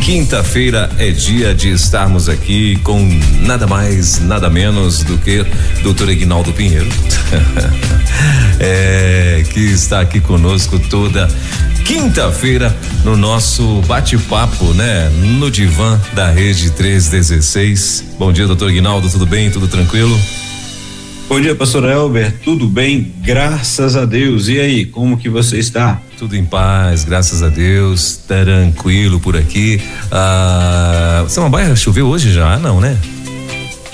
Quinta-feira é dia de estarmos aqui com nada mais, nada menos do que Dr. Egnaldo Pinheiro, é, que está aqui conosco toda quinta-feira no nosso bate-papo, né? No divã da Rede 316. Bom dia, doutor Guinaldo, tudo bem? Tudo tranquilo? Bom dia, pastor Elber, tudo bem? Graças a Deus. E aí, como que você está? Tudo em paz, graças a Deus, tranquilo por aqui. Ah, Samambaia choveu hoje já? Não, né?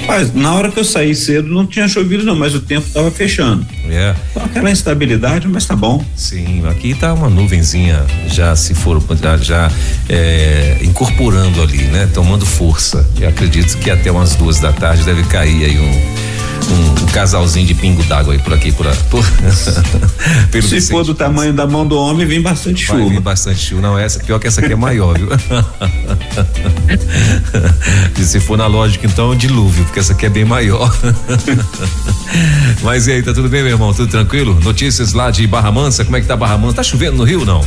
Mas na hora que eu saí cedo não tinha chovido não, mas o tempo estava fechando. É. Então, aquela instabilidade, mas tá bom. Sim, aqui tá uma nuvenzinha já se for já, já é, incorporando ali, né? Tomando força. E acredito que até umas duas da tarde deve cair aí um um, casalzinho de pingo d'água aí por aqui, por, por Se for do tamanho da mão do homem, vem bastante chuva. Vai vir bastante chuva. Não, essa, pior que essa aqui é maior, viu? e se for na lógica, então, é dilúvio, porque essa aqui é bem maior. Mas e aí, tá tudo bem, meu irmão? Tudo tranquilo? Notícias lá de Barra Mansa, como é que tá Barra Mansa? Tá chovendo no Rio, não?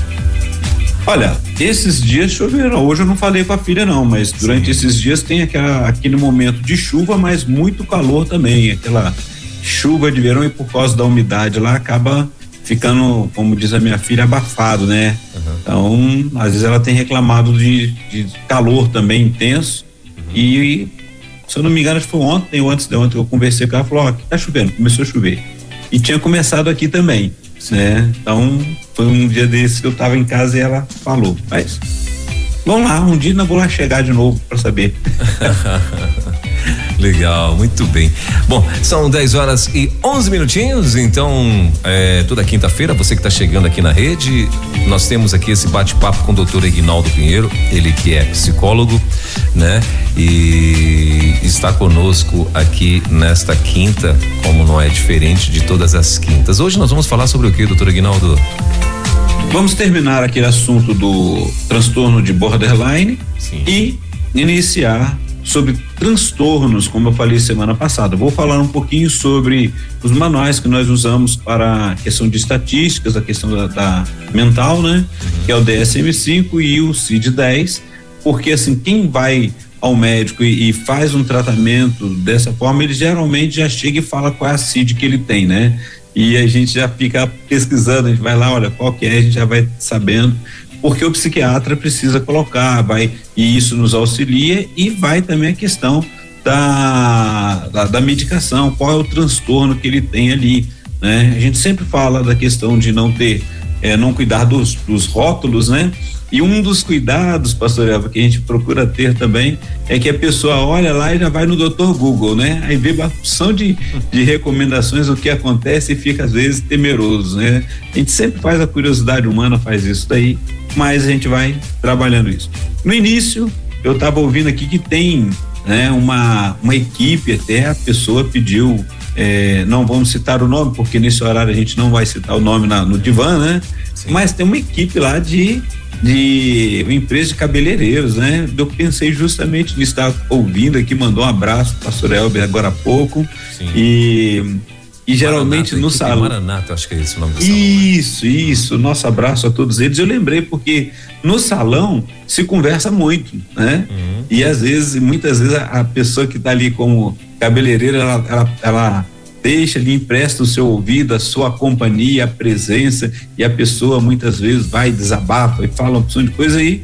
Olha, esses dias choveram. Hoje eu não falei com a filha, não, mas durante Sim. esses dias tem aquela, aquele momento de chuva, mas muito calor também. Aquela chuva de verão e por causa da umidade lá acaba ficando, como diz a minha filha, abafado, né? Uhum. Então, às vezes ela tem reclamado de, de calor também intenso. Uhum. E, se eu não me engano, acho que foi ontem ou antes de ontem que eu conversei com ela, falou: Ó, oh, tá chovendo, começou a chover. E tinha começado aqui também né? Então, foi um dia desse que eu tava em casa e ela falou, mas vamos lá, um dia eu vou lá chegar de novo para saber. Legal, muito bem. Bom, são 10 horas e 11 minutinhos, então, é, toda quinta-feira, você que está chegando aqui na rede, nós temos aqui esse bate-papo com o doutor Ignaldo Pinheiro, ele que é psicólogo, né? E está conosco aqui nesta quinta, como não é diferente de todas as quintas. Hoje nós vamos falar sobre o que, doutor Ignaldo? Vamos terminar aquele assunto do transtorno de borderline Sim. e iniciar sobre transtornos, como eu falei semana passada. Vou falar um pouquinho sobre os manuais que nós usamos para a questão de estatísticas, a questão da, da mental, né? Que é o DSM-5 e o CID-10, porque assim, quem vai ao médico e, e, faz um tratamento dessa forma, ele geralmente já chega e fala qual é a CID que ele tem, né? E a gente já fica pesquisando, a gente vai lá, olha, qual que é, a gente já vai sabendo porque o psiquiatra precisa colocar, vai e isso nos auxilia e vai também a questão da, da, da medicação, qual é o transtorno que ele tem ali, né? A gente sempre fala da questão de não ter, é, não cuidar dos, dos rótulos, né? E um dos cuidados, pastor Eva, que a gente procura ter também é que a pessoa olha lá e já vai no doutor Google, né? Aí vê uma opção de, de recomendações, o que acontece e fica às vezes temeroso, né? A gente sempre faz a curiosidade humana, faz isso daí, mas a gente vai trabalhando isso. No início, eu estava ouvindo aqui que tem né, uma, uma equipe até, a pessoa pediu, é, não vamos citar o nome, porque nesse horário a gente não vai citar o nome na, no divã, né? Sim. Mas tem uma equipe lá de de uma empresa de cabeleireiros, né? Eu pensei justamente nisso, estava ouvindo aqui, mandou um abraço para pastor Elber agora há pouco. Sim. E, e geralmente Maranata, no salão. Maranata, acho que é esse o nome do salão. Né? Isso, né? isso. Nosso abraço a todos eles. Eu lembrei porque no salão se conversa muito, né? Uhum. E às vezes, muitas vezes, a, pessoa que está ali como cabeleireira, ela, ela, ela deixa, lhe empresta o seu ouvido, a sua companhia, a presença, e a pessoa muitas vezes vai, desabafa e fala uma opção de coisa aí.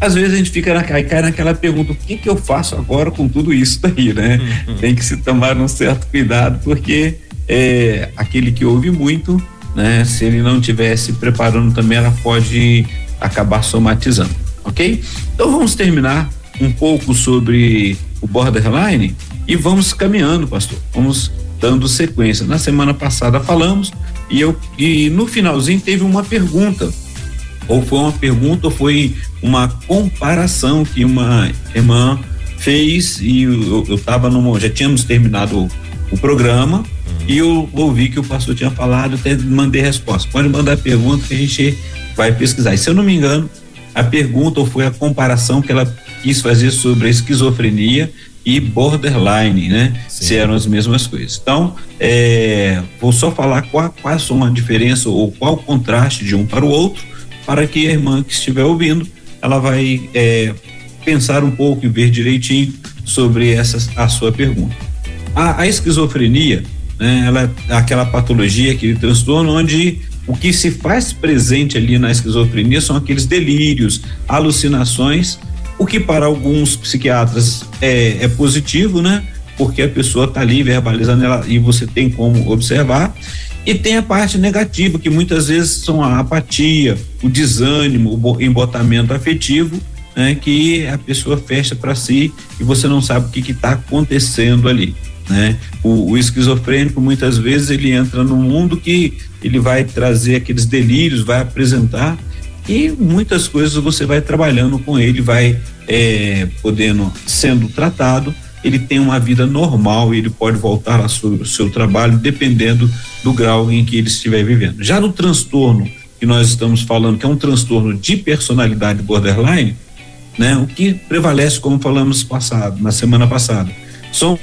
Às vezes a gente fica na, cai naquela pergunta: o que que eu faço agora com tudo isso daí, né? Uhum. Tem que se tomar um certo cuidado, porque é, aquele que ouve muito, né? Se ele não estiver se preparando também, ela pode acabar somatizando, ok? Então vamos terminar um pouco sobre o borderline e vamos caminhando, pastor. Vamos dando sequência. Na semana passada falamos e eu e no finalzinho teve uma pergunta. Ou foi uma pergunta ou foi uma comparação que uma irmã fez e eu, eu tava no já tínhamos terminado o, o programa e eu ouvi que o pastor tinha falado, até mandei resposta. Pode mandar pergunta que a gente vai pesquisar. E se eu não me engano, a pergunta ou foi a comparação que ela quis fazer sobre a esquizofrenia e borderline, né? Sim. Se eram as mesmas coisas. Então, é, vou só falar qual, quais são a diferença ou qual o contraste de um para o outro, para que a irmã que estiver ouvindo, ela vai é, pensar um pouco e ver direitinho sobre essa a sua pergunta. A, a esquizofrenia, né? Ela é aquela patologia, aquele transtorno onde o que se faz presente ali na esquizofrenia são aqueles delírios, alucinações o que para alguns psiquiatras é, é positivo, né? Porque a pessoa está ali verbalizando ela e você tem como observar. E tem a parte negativa, que muitas vezes são a apatia, o desânimo, o embotamento afetivo, né? Que a pessoa fecha para si e você não sabe o que está acontecendo ali. Né? O, o, esquizofrênico muitas vezes ele entra num mundo que ele vai trazer aqueles delírios, vai apresentar e muitas coisas você vai trabalhando com ele, vai é, podendo sendo tratado. Ele tem uma vida normal e ele pode voltar ao seu, seu trabalho dependendo do grau em que ele estiver vivendo. Já no transtorno que nós estamos falando, que é um transtorno de personalidade borderline, né? O que prevalece, como falamos passado, na semana passada, são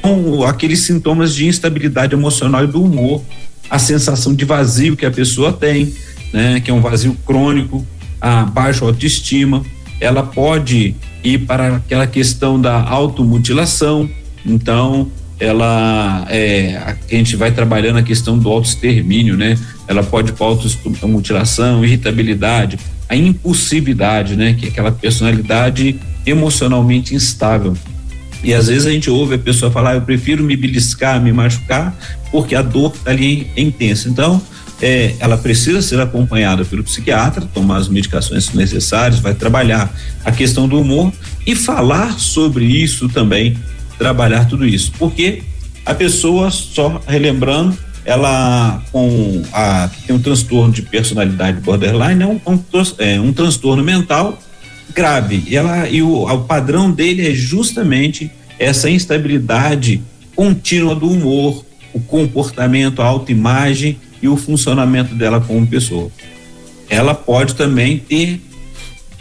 aqueles sintomas de instabilidade emocional e do humor, a sensação de vazio que a pessoa tem, né? Que é um vazio crônico, a baixa autoestima, ela pode ir para aquela questão da automutilação, então ela é, a gente vai trabalhando a questão do autoextermínio, né? Ela pode para automutilação, irritabilidade, a impulsividade, né? Que é aquela personalidade emocionalmente instável. E às vezes a gente ouve a pessoa falar, eu prefiro me beliscar, me machucar, porque a dor está ali é intensa. Então, é, ela precisa ser acompanhada pelo psiquiatra, tomar as medicações necessárias, vai trabalhar a questão do humor e falar sobre isso também, trabalhar tudo isso. Porque a pessoa, só relembrando, ela com a que tem um transtorno de personalidade borderline é um, um, é um transtorno mental grave. E ela e o, o padrão dele é justamente essa instabilidade contínua do humor, o comportamento, a autoimagem e o funcionamento dela como pessoa. Ela pode também ter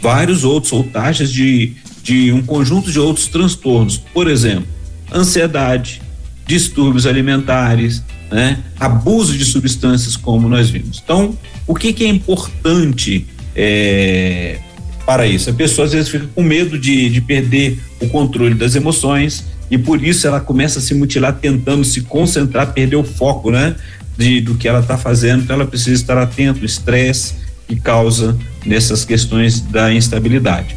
vários outros ou taxas de, de um conjunto de outros transtornos, por exemplo, ansiedade, distúrbios alimentares, né? abuso de substâncias, como nós vimos. Então, o que, que é importante é, para isso? A pessoa às vezes fica com medo de, de perder o controle das emoções e por isso ela começa a se mutilar tentando se concentrar, perder o foco, né? De, do que ela está fazendo, então ela precisa estar atento ao estresse que causa nessas questões da instabilidade.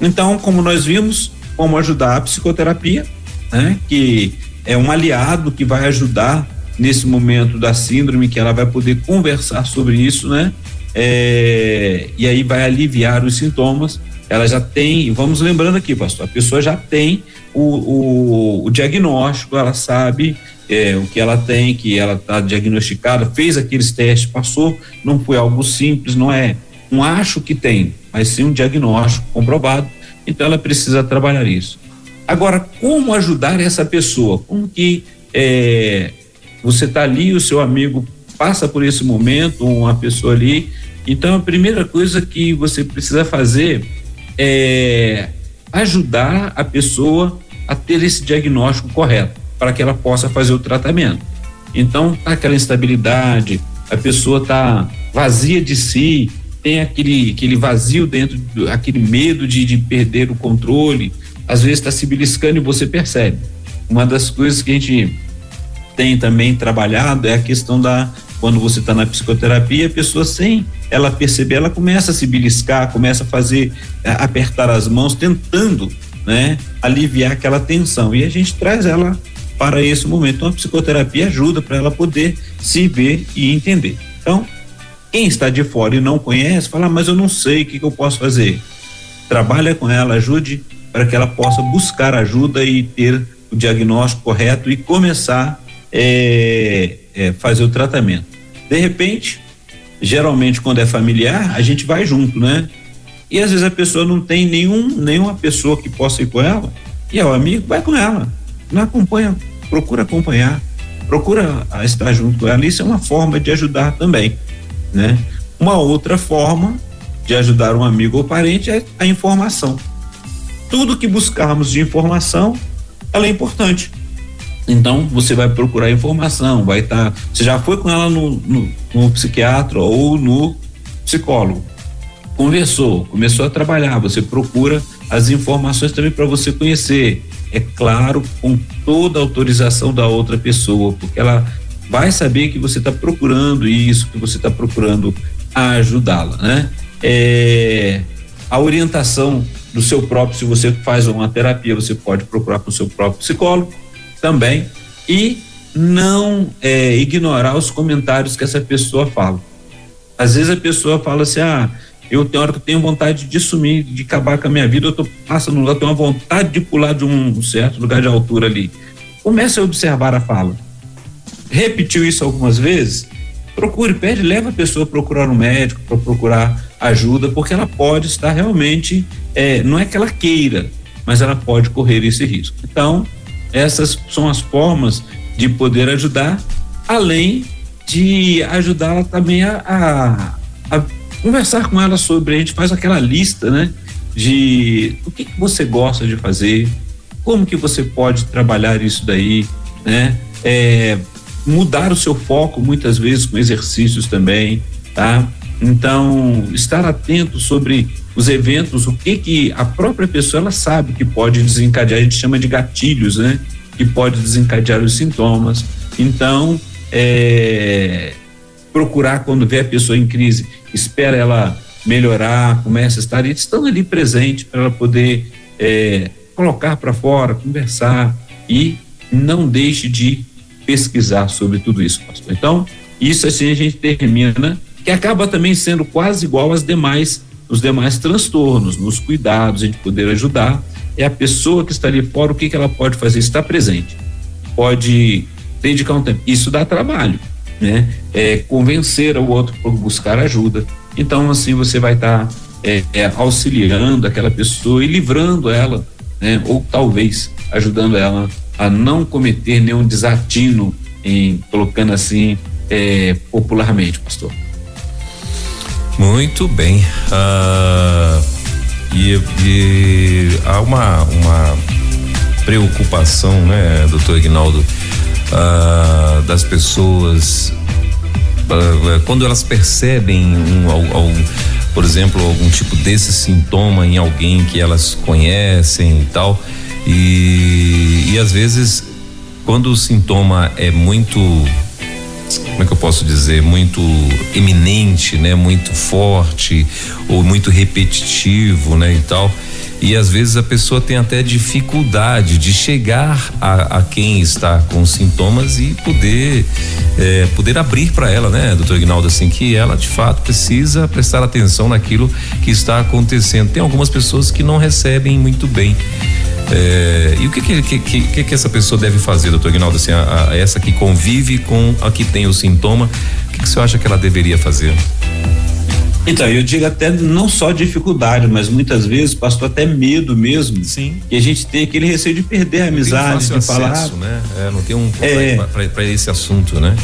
Então, como nós vimos, como ajudar a psicoterapia, né, que é um aliado que vai ajudar nesse momento da síndrome, que ela vai poder conversar sobre isso, né? É, e aí vai aliviar os sintomas. Ela já tem, vamos lembrando aqui, pastor, a pessoa já tem o, o, o diagnóstico, ela sabe é, o que ela tem, que ela está diagnosticada, fez aqueles testes, passou, não foi algo simples, não é um acho que tem, mas sim um diagnóstico comprovado, então ela precisa trabalhar isso. Agora, como ajudar essa pessoa? Como que é, você está ali, o seu amigo passa por esse momento, uma pessoa ali, então a primeira coisa que você precisa fazer é ajudar a pessoa a ter esse diagnóstico correto para que ela possa fazer o tratamento. Então, tá aquela instabilidade, a pessoa tá vazia de si, tem aquele, aquele vazio dentro, aquele medo de, de perder o controle, às vezes está se beliscando e você percebe. Uma das coisas que a gente tem também trabalhado é a questão da quando você está na psicoterapia, a pessoa sem ela perceber, ela começa a se beliscar, começa a fazer, a apertar as mãos, tentando, né, aliviar aquela tensão. E a gente traz ela para esse momento. Então a psicoterapia ajuda para ela poder se ver e entender. Então, quem está de fora e não conhece, fala, mas eu não sei o que, que eu posso fazer. Trabalha com ela, ajude para que ela possa buscar ajuda e ter o diagnóstico correto e começar é, é, fazer o tratamento. De repente, geralmente quando é familiar, a gente vai junto, né? E às vezes a pessoa não tem nenhum, nenhuma pessoa que possa ir com ela, e é o amigo, vai com ela. Não acompanha procura acompanhar, procura estar junto com ela. Isso é uma forma de ajudar também, né? Uma outra forma de ajudar um amigo ou parente é a informação. Tudo que buscarmos de informação, ela é importante. Então você vai procurar informação, vai estar. Tá, você já foi com ela no, no, no psiquiatra ou no psicólogo. Conversou, começou a trabalhar, você procura as informações também para você conhecer. É claro, com toda a autorização da outra pessoa, porque ela vai saber que você está procurando isso, que você está procurando ajudá-la, né? É, a orientação do seu próprio, se você faz uma terapia, você pode procurar com o seu próprio psicólogo também e não é, ignorar os comentários que essa pessoa fala. Às vezes a pessoa fala assim, ah, eu tenho hora que eu tenho vontade de sumir, de acabar com a minha vida, eu tô passando, eu tenho uma vontade de pular de um certo lugar de altura ali. Comece a observar a fala. Repetiu isso algumas vezes? Procure, pede, leva a pessoa a procurar um médico, para procurar ajuda, porque ela pode estar realmente, é, não é que ela queira, mas ela pode correr esse risco. Então, essas são as formas de poder ajudar, além de ajudá-la também a, a, a, conversar com ela sobre. A gente faz aquela lista, né? De o que, que você gosta de fazer, como que você pode trabalhar isso daí, né? É, mudar o seu foco muitas vezes com exercícios também, tá? Então, estar atento sobre os eventos, o que que a própria pessoa ela sabe que pode desencadear, a gente chama de gatilhos, né? Que pode desencadear os sintomas. Então, é, procurar quando vê a pessoa em crise, espera ela melhorar, começa a estar estando ali presente para ela poder é, colocar para fora, conversar e não deixe de pesquisar sobre tudo isso, pastor. Então, isso assim a gente termina, que acaba também sendo quase igual às demais os demais transtornos, nos cuidados, a gente poder ajudar, é a pessoa que está ali fora, o que, que ela pode fazer? Estar presente. Pode dedicar um tempo. Isso dá trabalho, né? É, convencer o outro por buscar ajuda. Então, assim, você vai estar tá, é, é, auxiliando aquela pessoa e livrando ela, né? Ou talvez ajudando ela a não cometer nenhum desatino, em colocando assim é, popularmente, pastor. Muito bem. Uh, e, e, há uma, uma preocupação, né, doutor Ignaldo, uh, das pessoas uh, quando elas percebem um, um, por exemplo, algum tipo desse sintoma em alguém que elas conhecem e tal. E, e às vezes, quando o sintoma é muito como é que eu posso dizer, muito eminente, né, muito forte ou muito repetitivo, né, e tal. E às vezes a pessoa tem até dificuldade de chegar a, a quem está com sintomas e poder é, poder abrir para ela, né, doutor Ignaldo, assim, que ela de fato precisa prestar atenção naquilo que está acontecendo. Tem algumas pessoas que não recebem muito bem é, e o que que, que que, que, essa pessoa deve fazer, doutor Ignaldo? Assim, a, a, essa que convive com a que tem o sintoma, o que, que você acha que ela deveria fazer? Então, eu digo até não só dificuldade, mas muitas vezes, pastor, até medo mesmo. Sim. Que a gente tem aquele receio de perder a amizade, de acesso, falar. Né? É, não tem um é, para esse assunto, né?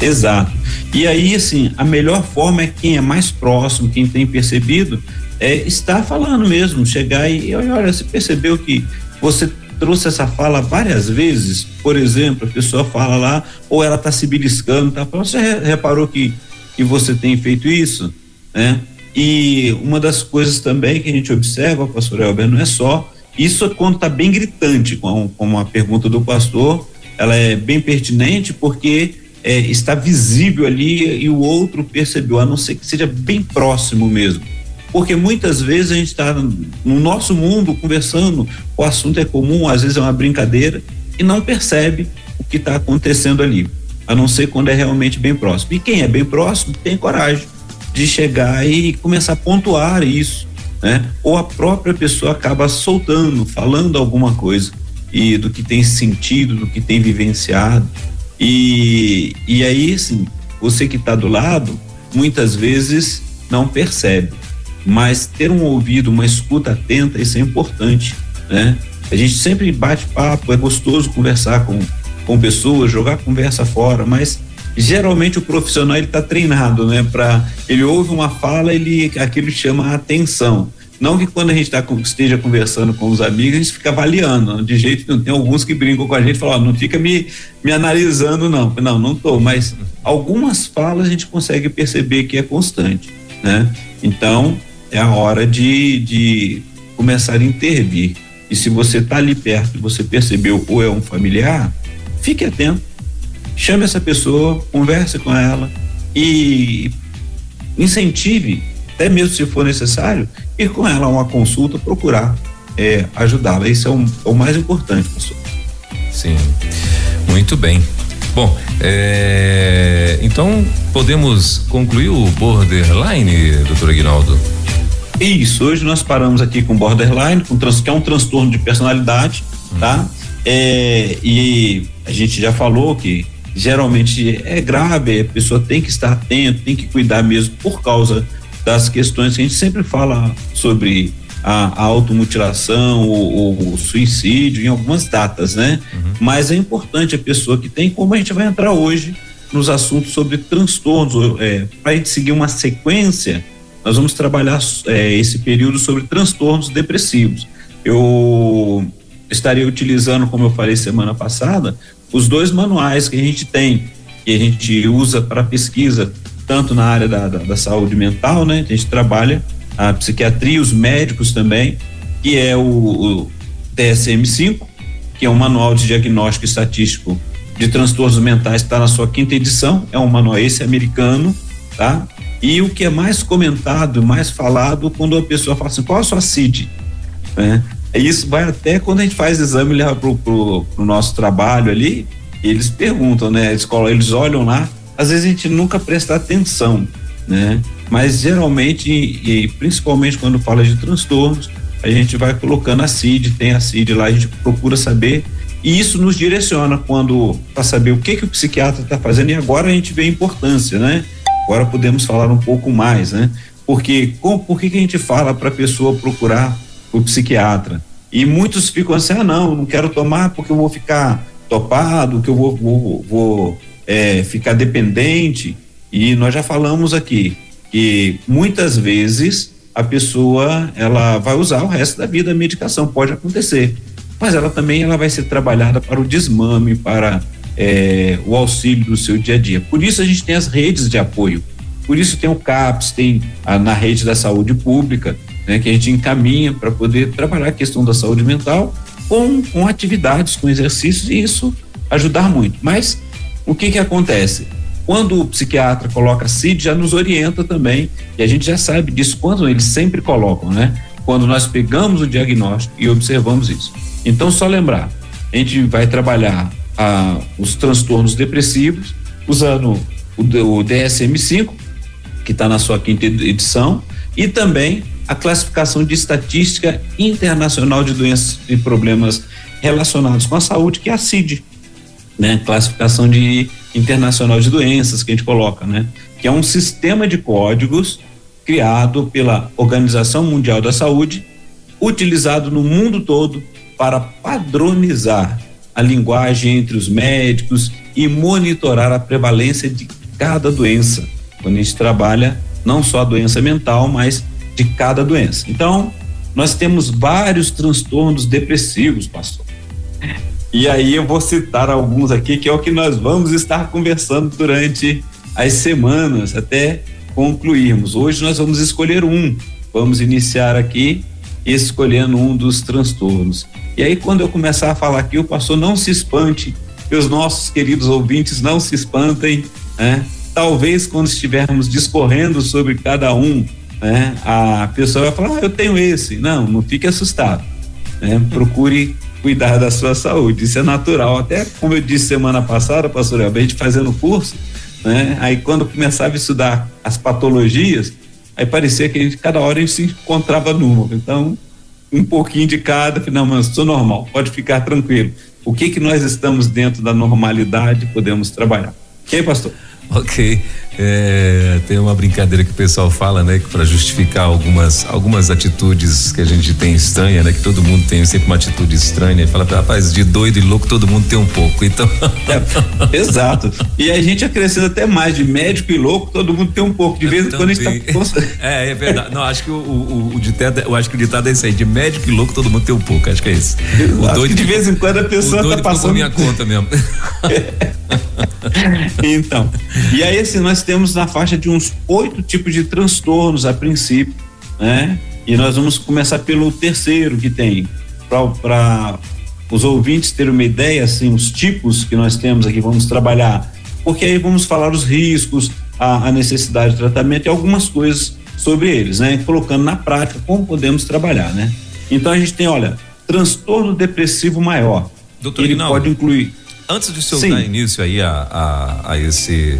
Exato. E aí, assim, a melhor forma é quem é mais próximo, quem tem percebido, é estar falando mesmo, chegar e olha, você percebeu que você trouxe essa fala várias vezes, por exemplo, a pessoa fala lá, ou ela está se beliscando, tá falando, você reparou que, que você tem feito isso, né? E uma das coisas também que a gente observa, pastor Elber, não é só, isso quando está bem gritante, como, como a pergunta do pastor, ela é bem pertinente porque é, está visível ali e o outro percebeu, a não ser que seja bem próximo mesmo porque muitas vezes a gente está no nosso mundo conversando, o assunto é comum, às vezes é uma brincadeira, e não percebe o que está acontecendo ali, a não ser quando é realmente bem próximo. E quem é bem próximo tem coragem de chegar e começar a pontuar isso, né? Ou a própria pessoa acaba soltando, falando alguma coisa e do que tem sentido, do que tem vivenciado. E, e aí, assim, você que está do lado, muitas vezes não percebe mas ter um ouvido, uma escuta atenta, isso é importante, né? A gente sempre bate papo, é gostoso conversar com, com pessoas, jogar conversa fora, mas geralmente o profissional ele está treinado, né? Para ele ouve uma fala, ele aquilo chama a atenção. Não que quando a gente tá, esteja conversando com os amigos, a gente fica avaliando, de jeito não tem alguns que brincam com a gente e falam, não fica me, me analisando, não. Não, não tô, mas algumas falas a gente consegue perceber que é constante, né? Então, é a hora de, de começar a intervir. E se você está ali perto e você percebeu ou é um familiar, fique atento. Chame essa pessoa, converse com ela e incentive até mesmo se for necessário, ir com ela a uma consulta, procurar é, ajudá-la. Isso é, um, é, o mais importante, pastor. Sim, muito bem. Bom, é, então podemos concluir o borderline, doutor Aguinaldo? Isso, hoje nós paramos aqui com borderline, com trans, que é um transtorno de personalidade, tá? É, e a gente já falou que geralmente é grave, a pessoa tem que estar atento, tem que cuidar mesmo por causa das questões que a gente sempre fala sobre a, a automutilação, o, o, suicídio em algumas datas, né? Uhum. Mas é importante a pessoa que tem, como a gente vai entrar hoje nos assuntos sobre transtornos, é, para a gente seguir uma sequência, nós vamos trabalhar é, esse período sobre transtornos depressivos. Eu estaria utilizando, como eu falei semana passada, os dois manuais que a gente tem, que a gente usa para pesquisa tanto na área da, da, da saúde mental, né? A gente trabalha a psiquiatria, os médicos também, que é o, o DSM-5, que é um manual de diagnóstico estatístico de transtornos mentais, está na sua quinta edição, é um manual esse americano, tá? E o que é mais comentado, mais falado, quando a pessoa fala assim, qual a sua CID? Né? Isso vai até quando a gente faz exame, leva pro, pro, pro nosso trabalho ali, eles perguntam, né? Eles, eles olham lá, às vezes a gente nunca presta atenção, né? Mas geralmente, e principalmente quando fala de transtornos, a gente vai colocando a CID, tem a CID lá, a gente procura saber e isso nos direciona quando para saber o que que o psiquiatra está fazendo e agora a gente vê a importância, né? Agora podemos falar um pouco mais, né? Porque com, por que que a gente fala para a pessoa procurar o psiquiatra? E muitos ficam assim, ah não, não quero tomar porque eu vou ficar topado, que eu vou, vou, vou é, ficar dependente. E nós já falamos aqui que muitas vezes a pessoa ela vai usar o resto da vida a medicação, pode acontecer, mas ela também ela vai ser trabalhada para o desmame, para é, o auxílio do seu dia a dia. Por isso a gente tem as redes de apoio. Por isso tem o CAPS, tem a, na rede da saúde pública, né, que a gente encaminha para poder trabalhar a questão da saúde mental com, com atividades, com exercícios e isso ajudar muito. Mas o que que acontece? Quando o psiquiatra coloca CID, já nos orienta também, e a gente já sabe disso quando eles sempre colocam, né? Quando nós pegamos o diagnóstico e observamos isso. Então, só lembrar, a gente vai trabalhar ah, os transtornos depressivos usando o, o DSM-5, que está na sua quinta edição, e também a classificação de estatística internacional de doenças e problemas relacionados com a saúde, que é a CID né? Classificação de internacional de doenças que a gente coloca, né? Que é um sistema de códigos criado pela Organização Mundial da Saúde, utilizado no mundo todo para padronizar a linguagem entre os médicos e monitorar a prevalência de cada doença. Quando a gente trabalha não só a doença mental, mas de cada doença. Então, nós temos vários transtornos depressivos, pastor. E aí eu vou citar alguns aqui, que é o que nós vamos estar conversando durante as semanas, até concluirmos. Hoje nós vamos escolher um. Vamos iniciar aqui escolhendo um dos transtornos. E aí, quando eu começar a falar aqui, o pastor não se espante, e os nossos queridos ouvintes não se espantem, né? Talvez quando estivermos discorrendo sobre cada um, né? A pessoa vai falar, ah, eu tenho esse. Não, não fique assustado. Né? Procure cuidar da sua saúde. Isso é natural. Até como eu disse semana passada, pastor Elber, a gente fazendo curso, né? Aí quando começava a estudar as patologias, aí parecia que a gente, cada hora a gente se encontrava numa. Então, um pouquinho de cada, não, mas sou normal, pode ficar tranquilo. O que que nós estamos dentro da normalidade podemos trabalhar. Ok, pastor? Ok. É, tem uma brincadeira que o pessoal fala, né, que para justificar algumas algumas atitudes que a gente tem estranha, né, que todo mundo tem sempre uma atitude estranha. Fala, rapaz, de doido e louco todo mundo tem um pouco. Então. É, exato. E a gente acrescenta até mais de médico e louco, todo mundo tem um pouco. De vez em quando a gente tá. É, é verdade. Não, acho que o, o, o ditado, eu acho que o ditado é esse aí, de médico e louco todo mundo tem um pouco. Acho que é isso. O doido de vez em quando a pessoa tá passando. minha conta mesmo. então, e aí assim, nós temos na faixa de uns oito tipos de transtornos a princípio, né? E nós vamos começar pelo terceiro que tem, para os ouvintes terem uma ideia, assim, os tipos que nós temos aqui, vamos trabalhar, porque aí vamos falar os riscos, a, a necessidade de tratamento e algumas coisas sobre eles, né? Colocando na prática como podemos trabalhar, né? Então a gente tem, olha, transtorno depressivo maior. Doutor Ele pode incluir. Antes de o senhor Sim. dar início aí a, a, a esse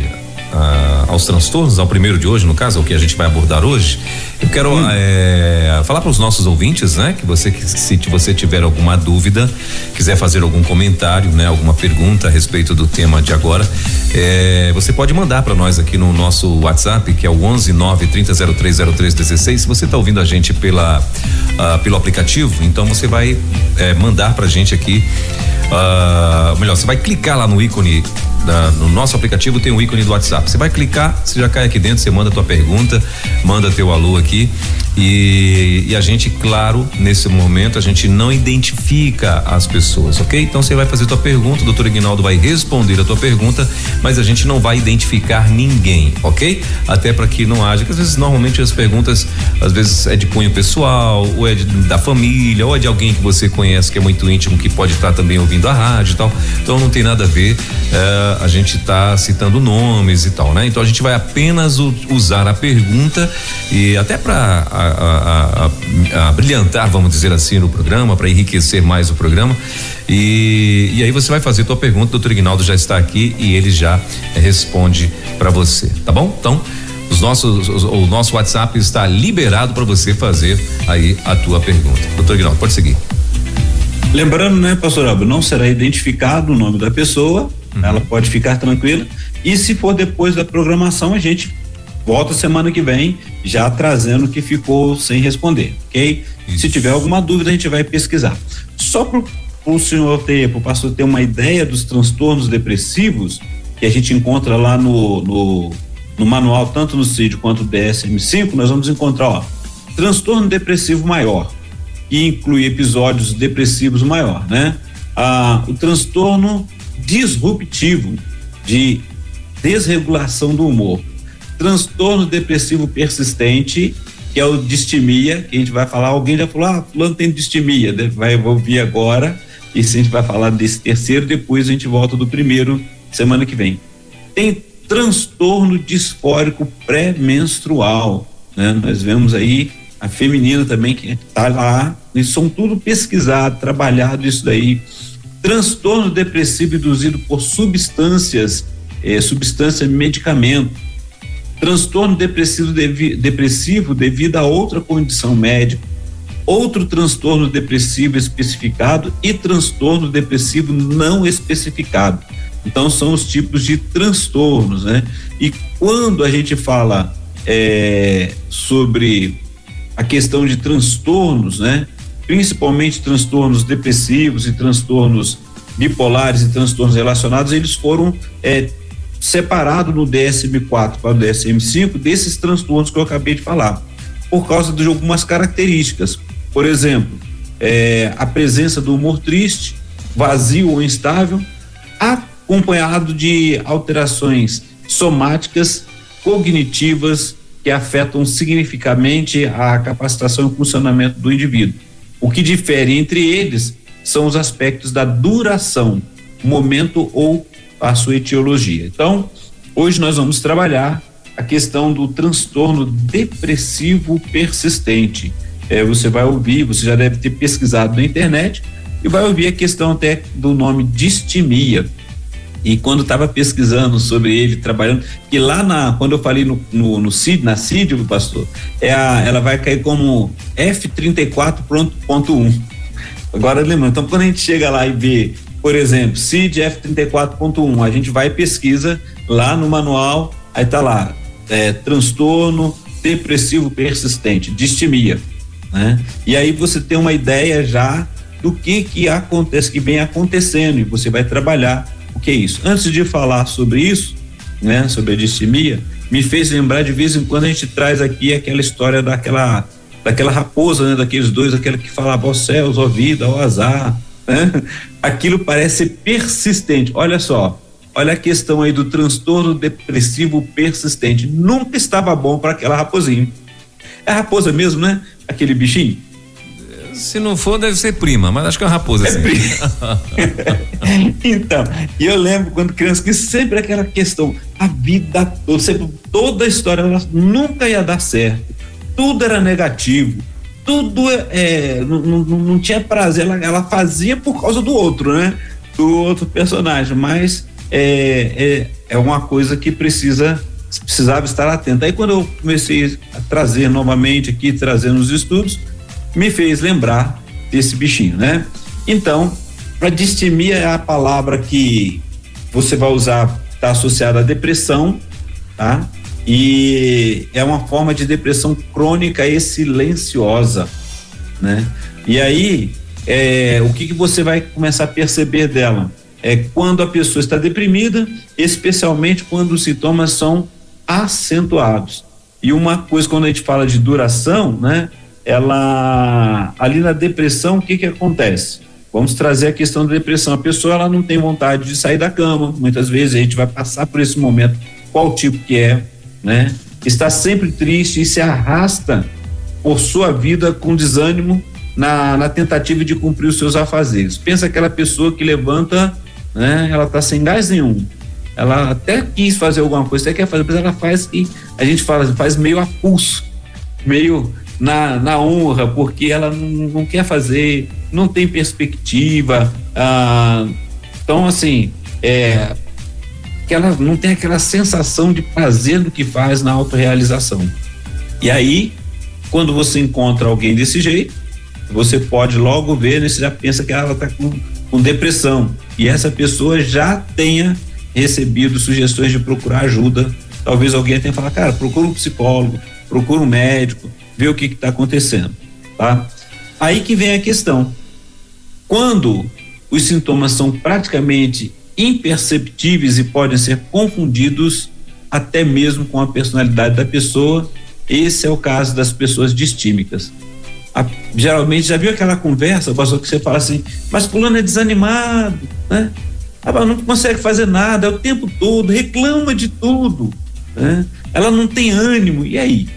a, aos transtornos, ao primeiro de hoje, no caso, o que a gente vai abordar hoje, eu quero hum. é, falar para os nossos ouvintes, né? Que você, que, se você tiver alguma dúvida, quiser fazer algum comentário, né? Alguma pergunta a respeito do tema de agora, é, você pode mandar para nós aqui no nosso WhatsApp, que é o 11 9 30 03 03 16. Se você está ouvindo a gente pela, uh, pelo aplicativo, então você vai é, mandar para a gente aqui. Uh, melhor, você vai clicar lá no ícone da, no nosso aplicativo tem um ícone do WhatsApp. Você vai clicar, você já cai aqui dentro, você manda a tua pergunta, manda teu alô aqui e, e, a gente, claro, nesse momento a gente não identifica as pessoas, ok? Então você vai fazer tua pergunta, o doutor Ignaldo vai responder a tua pergunta, mas a gente não vai identificar ninguém, ok? Até para que não haja, que às vezes normalmente as perguntas, às vezes é de cunho pessoal, ou é de, da família, ou é de alguém que você conhece que é muito íntimo, que pode estar também ouvindo a rádio e tal. Então não tem nada a ver, é, a gente está citando nomes e tal, né? Então a gente vai apenas usar a pergunta e até para a, a, a, brilhantar, vamos dizer assim, no programa, para enriquecer mais o programa. E, e aí você vai fazer tua pergunta, o doutor Ignaldo já está aqui e ele já responde para você, tá bom? Então, os nossos, o nosso WhatsApp está liberado para você fazer aí a tua pergunta. Doutor Ignaldo, pode seguir. Lembrando, né, pastor Alba, não será identificado o nome da pessoa, uhum. ela pode ficar tranquila. E se for depois da programação, a gente volta semana que vem já trazendo o que ficou sem responder, ok? Isso. Se tiver alguma dúvida, a gente vai pesquisar. Só para o senhor ter, para o pastor ter uma ideia dos transtornos depressivos que a gente encontra lá no, no, no manual, tanto no CID quanto no DSM-5, nós vamos encontrar, ó, transtorno depressivo maior, que inclui episódios depressivos maior, né? Ah, o transtorno disruptivo de desregulação do humor transtorno depressivo persistente, que é o distimia, que a gente vai falar, alguém já falou, ah, fulano tem distimia, né? vai ouvir agora, e se a gente vai falar desse terceiro, depois a gente volta do primeiro semana que vem. Tem transtorno disfórico pré-menstrual, né? Nós vemos aí a feminina também que está lá, e são tudo pesquisado, trabalhado isso daí. Transtorno depressivo induzido por substâncias, eh, substância medicamento, transtorno depressivo, devi, depressivo devido a outra condição médica, outro transtorno depressivo especificado e transtorno depressivo não especificado. Então são os tipos de transtornos, né? E quando a gente fala é, sobre a questão de transtornos, né? Principalmente transtornos depressivos e transtornos bipolares e transtornos relacionados, eles foram é, separado no DSM-4 para o DSM-5 desses transtornos que eu acabei de falar, por causa de algumas características. Por exemplo, é, a presença do humor triste, vazio ou instável, acompanhado de alterações somáticas, cognitivas, que afetam significativamente a capacitação e funcionamento do indivíduo. O que difere entre eles são os aspectos da duração, momento ou a sua etiologia. Então, hoje nós vamos trabalhar a questão do transtorno depressivo persistente. É, você vai ouvir, você já deve ter pesquisado na internet e vai ouvir a questão até do nome distimia. E quando estava pesquisando sobre ele, trabalhando, que lá na, quando eu falei no, no, no CID, na CID, pastor, é a, ela vai cair como F34.1. Agora lembrando, então quando a gente chega lá e vê por exemplo, CID F34.1, a gente vai e pesquisa lá no manual Aí tá lá, é, transtorno depressivo persistente, distimia, né? E aí você tem uma ideia já do que que acontece, que vem acontecendo e você vai trabalhar o que é isso. Antes de falar sobre isso, né, sobre a distimia, me fez lembrar de vez em quando a gente traz aqui aquela história daquela daquela raposa, né, daqueles dois, aquela que falava aos céus, ó vida, ó azar, né? Aquilo parece persistente. Olha só, olha a questão aí do transtorno depressivo persistente. Nunca estava bom para aquela raposinha. É a raposa mesmo, né? Aquele bichinho. Se não for, deve ser prima, mas acho que é uma raposa. É assim. então, e eu lembro quando criança que sempre aquela questão, a vida toda, sempre, toda a história nunca ia dar certo. Tudo era negativo. Tudo é, não, não, não tinha prazer. Ela, ela fazia por causa do outro, né? Do outro personagem. Mas é, é, é uma coisa que precisa precisava estar atento. Aí quando eu comecei a trazer novamente aqui, trazendo os estudos, me fez lembrar desse bichinho, né? Então, a distimia é a palavra que você vai usar, está associada à depressão, tá? E é uma forma de depressão crônica e silenciosa, né? E aí, é, o que, que você vai começar a perceber dela? É quando a pessoa está deprimida, especialmente quando os sintomas são acentuados. E uma coisa, quando a gente fala de duração, né? ela ali na depressão o que que acontece? Vamos trazer a questão da depressão. A pessoa ela não tem vontade de sair da cama. Muitas vezes a gente vai passar por esse momento. Qual tipo que é, né? Está sempre triste e se arrasta por sua vida com desânimo na, na tentativa de cumprir os seus afazeres. Pensa aquela pessoa que levanta, né? Ela está sem gás nenhum. Ela até quis fazer alguma coisa, até quer fazer, mas ela faz e a gente fala, faz meio a pulso, meio na, na honra, porque ela não, não quer fazer, não tem perspectiva. Ah, então, assim, é, que ela não tem aquela sensação de prazer do que faz na autorrealização. E aí, quando você encontra alguém desse jeito, você pode logo ver, né, você já pensa que ela está com, com depressão. E essa pessoa já tenha recebido sugestões de procurar ajuda. Talvez alguém tenha falado, cara, procura um psicólogo, procura um médico, ver o que está acontecendo, tá? Aí que vem a questão. Quando os sintomas são praticamente imperceptíveis e podem ser confundidos até mesmo com a personalidade da pessoa, esse é o caso das pessoas distímicas. A, geralmente já viu aquela conversa, pastor, que você fala assim, mas fulano é desanimado, né? Ah, não consegue fazer nada, é o tempo todo, reclama de tudo, né? Ela não tem ânimo, e aí?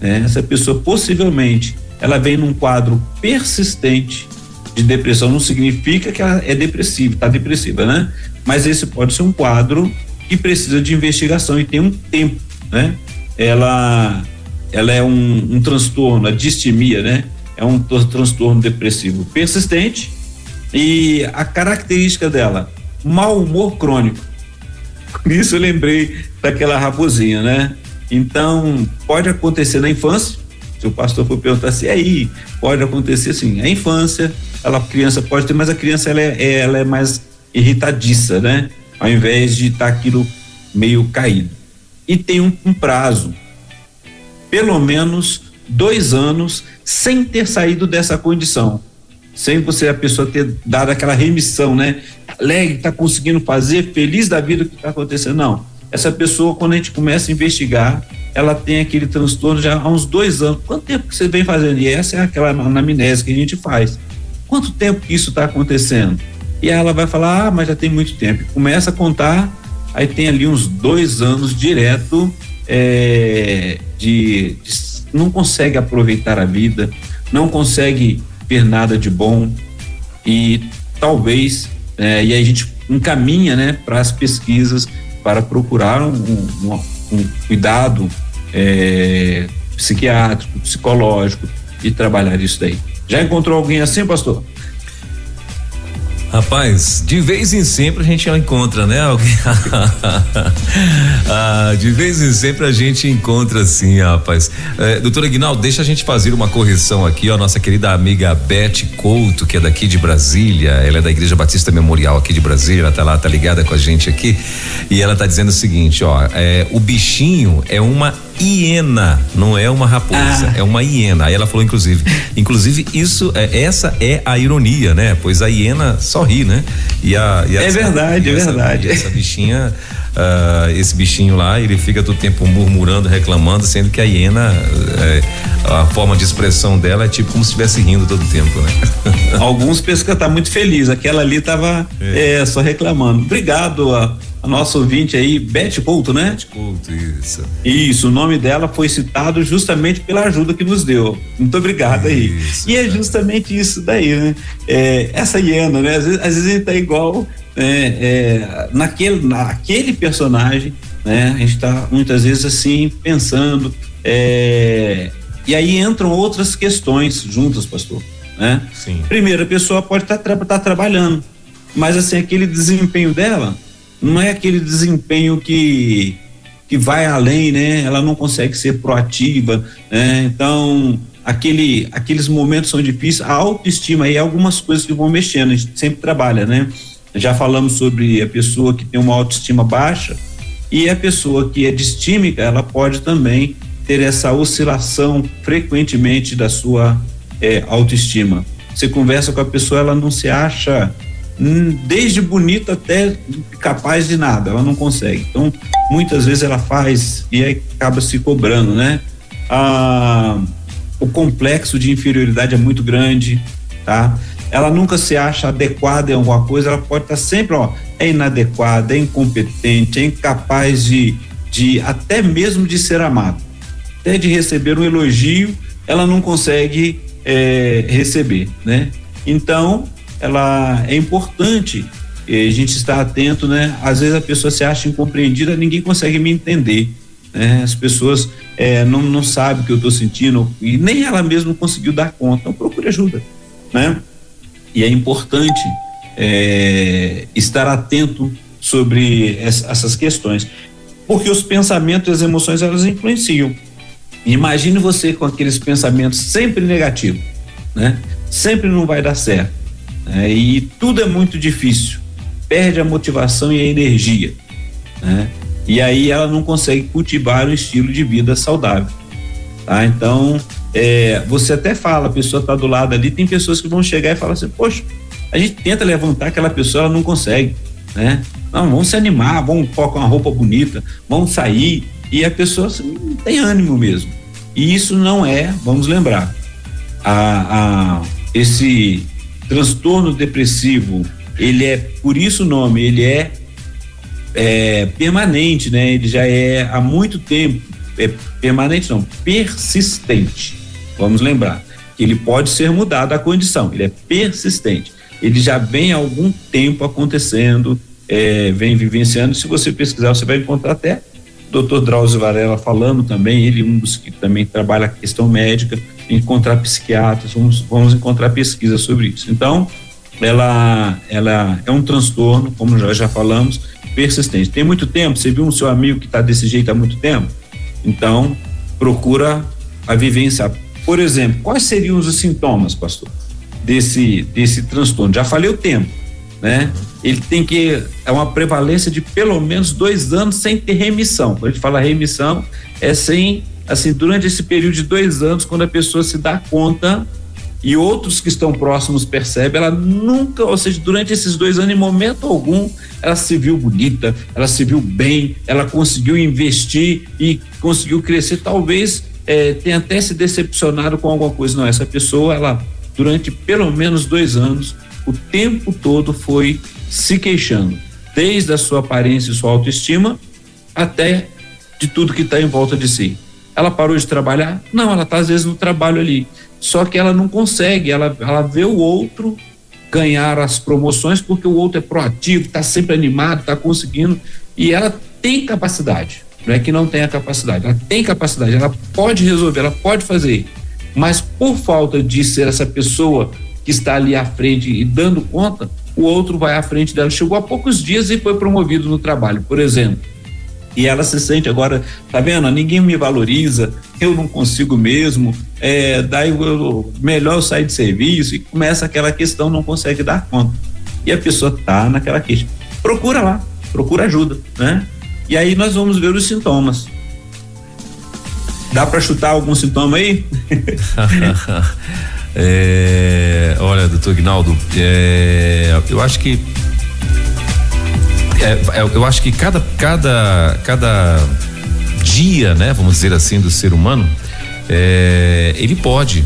né? Essa pessoa possivelmente ela vem num quadro persistente de depressão, não significa que ela é depressiva, está depressiva, né? Mas esse pode ser um quadro que precisa de investigação e tem um tempo, né? Ela, ela é um, um transtorno, a distimia, né? É um transtorno depressivo persistente e a característica dela, mau humor crônico. Por isso eu lembrei daquela raposinha, né? Então, pode acontecer na infância, se o pastor for perguntar assim, aí, pode acontecer assim, a infância, ela, criança pode ter, mas a criança ela é, ela é mais irritadiça, né? Ao invés de estar tá aquilo meio caído. E tem um, um prazo, pelo menos dois anos, sem ter saído dessa condição sem você a pessoa ter dado aquela remissão, né? Alegre, tá conseguindo fazer, feliz da vida que está acontecendo. Não essa pessoa, quando a gente começa a investigar, ela tem aquele transtorno já há uns dois anos. Quanto tempo que você vem fazendo? E essa é aquela anamnese que a gente faz. Quanto tempo que isso está acontecendo? E ela vai falar, ah, mas já tem muito tempo. Começa a contar, aí tem ali uns dois anos direto é, de, de não consegue aproveitar a vida, não consegue ver nada de bom e talvez é, e aí a gente encaminha, né, para as pesquisas para procurar um, um, um cuidado é, psiquiátrico, psicológico e trabalhar isso daí. Já encontrou alguém assim, pastor? Rapaz, de vez em sempre a gente encontra, né? Ah, de vez em sempre a gente encontra sim, rapaz. É, doutora Aguinaldo, deixa a gente fazer uma correção aqui, ó. Nossa querida amiga Beth Couto, que é daqui de Brasília, ela é da Igreja Batista Memorial aqui de Brasília, ela tá lá, tá ligada com a gente aqui. E ela tá dizendo o seguinte, ó. É, o bichinho é uma hiena, não é uma raposa, ah. é uma hiena. Aí ela falou, inclusive, inclusive isso, é, essa é a ironia, né? Pois a hiena só ri, né? E a, e a é verdade, é verdade. Essa bichinha, uh, esse bichinho lá, ele fica todo tempo murmurando, reclamando, sendo que a hiena, é, a forma de expressão dela é tipo como se estivesse rindo todo tempo, né? Alguns pensam que tá muito feliz, aquela ali tava é. É, só reclamando. Obrigado a a nossa ouvinte aí, Beth Couto, né? Beth Couto, isso. Isso, o nome dela foi citado justamente pela ajuda que nos deu. Muito obrigado aí. E é justamente isso daí, né? É, essa hiena, né? Às vezes, às vezes a gente tá igual é, é, naquele, naquele personagem, né? A gente tá muitas vezes assim, pensando, é, e aí entram outras questões juntas, pastor, né? Sim. Primeiro, a pessoa pode estar tá, tá trabalhando, mas assim, aquele desempenho dela não é aquele desempenho que que vai além, né? Ela não consegue ser proativa, né? Então, aquele, aqueles momentos são difíceis, a autoestima aí é algumas coisas que vão mexendo, a gente sempre trabalha, né? Já falamos sobre a pessoa que tem uma autoestima baixa e a pessoa que é distímica, ela pode também ter essa oscilação frequentemente da sua é, autoestima. Você conversa com a pessoa, ela não se acha desde bonita até capaz de nada, ela não consegue. Então, muitas vezes ela faz e aí acaba se cobrando, né? Ah, o complexo de inferioridade é muito grande, tá? Ela nunca se acha adequada em alguma coisa, ela pode estar sempre, ó, é inadequada, é incompetente, é incapaz de, de até mesmo de ser amada, até de receber um elogio, ela não consegue é, receber, né? Então, ela é importante eh, a gente estar atento, né? Às vezes a pessoa se acha incompreendida, ninguém consegue me entender. Né? As pessoas eh, não, não sabem o que eu estou sentindo e nem ela mesma conseguiu dar conta. Então procure ajuda, né? E é importante eh, estar atento sobre essas questões, porque os pensamentos e as emoções elas influenciam. Imagine você com aqueles pensamentos sempre negativos, né? Sempre não vai dar certo né? e tudo é muito difícil, perde a motivação e a energia, né? E aí ela não consegue cultivar um estilo de vida saudável, tá? Então, é, você até fala, a pessoa está do lado ali, tem pessoas que vão chegar e falar assim, poxa, a gente tenta levantar aquela pessoa, ela não consegue, né? Não, vamos se animar, vamos colocar uma roupa bonita, vamos sair, e a pessoa assim, não tem ânimo mesmo. E isso não é, vamos lembrar, a, a esse transtorno depressivo, ele é, por isso o nome, ele é, é permanente, né? Ele já é há muito tempo, é permanente não, persistente. Vamos lembrar que ele pode ser mudado a condição, ele é persistente. Ele já vem há algum tempo acontecendo, é, vem vivenciando. Se você pesquisar, você vai encontrar até Dr. Drauzio Varela falando também, ele um dos que também trabalha a questão médica, encontrar psiquiatras, vamos, vamos encontrar pesquisas sobre isso. Então, ela, ela é um transtorno, como já, já falamos, persistente. Tem muito tempo? Você viu um seu amigo que está desse jeito há muito tempo? Então, procura a vivência. Por exemplo, quais seriam os sintomas, pastor, desse, desse transtorno? Já falei o tempo, né? Ele tem que. É uma prevalência de pelo menos dois anos sem ter remissão. Quando a gente fala remissão, é sem assim, durante esse período de dois anos, quando a pessoa se dá conta e outros que estão próximos percebem, ela nunca, ou seja, durante esses dois anos, em momento algum, ela se viu bonita, ela se viu bem, ela conseguiu investir e conseguiu crescer. Talvez é, tenha até se decepcionado com alguma coisa. Não, essa pessoa, ela, durante pelo menos dois anos, o tempo todo foi se queixando, desde a sua aparência e sua autoestima, até de tudo que está em volta de si. Ela parou de trabalhar? Não, ela está às vezes no trabalho ali. Só que ela não consegue, ela, ela vê o outro ganhar as promoções porque o outro é proativo, está sempre animado, está conseguindo e ela tem capacidade. Não é que não tenha capacidade, ela tem capacidade, ela pode resolver, ela pode fazer. Mas por falta de ser essa pessoa que está ali à frente e dando conta, o outro vai à frente dela. Chegou há poucos dias e foi promovido no trabalho, por exemplo. E ela se sente agora, tá vendo? Ninguém me valoriza, eu não consigo mesmo, é, daí eu, melhor eu sair de serviço e começa aquela questão, não consegue dar conta. E a pessoa tá naquela queixa. Procura lá, procura ajuda, né? E aí nós vamos ver os sintomas. Dá para chutar algum sintoma aí? é, olha, doutor Ginaldo, é, eu acho que é, é, eu acho que cada, cada, cada dia, né, vamos dizer assim, do ser humano, é, ele pode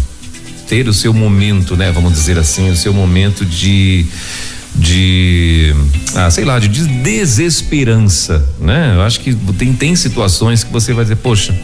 ter o seu momento, né, vamos dizer assim, o seu momento de de ah, sei lá, de desesperança, né? Eu acho que tem tem situações que você vai dizer, poxa,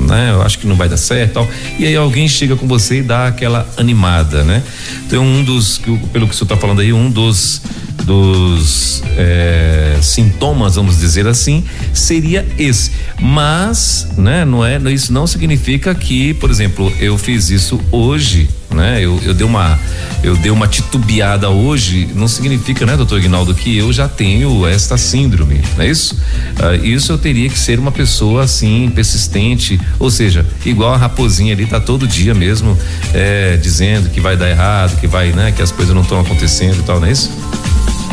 né? Eu acho que não vai dar certo, tal. E aí alguém chega com você e dá aquela animada, né? Então um dos, pelo que o senhor está falando aí, um dos dos é, sintomas, vamos dizer assim, seria esse. Mas, né, não é, isso não significa que, por exemplo, eu fiz isso hoje, né? Eu, eu dei uma eu dei uma titubeada hoje, não significa, né, doutor Ignaldo, que eu já tenho esta síndrome, não é isso? Uh, isso eu teria que ser uma pessoa assim, persistente, ou seja, igual a raposinha ali, tá todo dia mesmo é, dizendo que vai dar errado, que vai, né, que as coisas não estão acontecendo e tal, não é isso?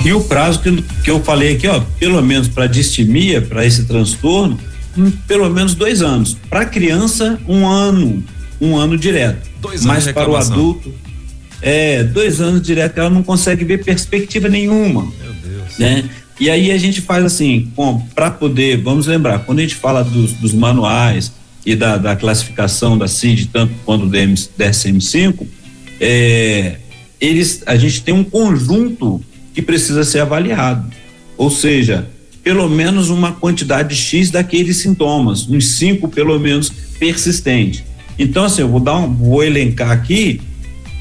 E o prazo que, que eu falei aqui, ó, pelo menos para distimia, para esse transtorno, um, pelo menos dois anos. Para criança, um ano, um ano direto. Dois anos Mas para o adulto, é, dois anos direto, ela não consegue ver perspectiva nenhuma. Meu Deus. Né? E aí a gente faz assim, para poder, vamos lembrar, quando a gente fala dos, dos manuais e da, da, classificação da CID, tanto quanto do DSM-5, é, eles, a gente tem um conjunto que precisa ser avaliado. Ou seja, pelo menos uma quantidade X daqueles sintomas, uns cinco pelo menos persistentes. Então, assim, eu vou dar um, vou elencar aqui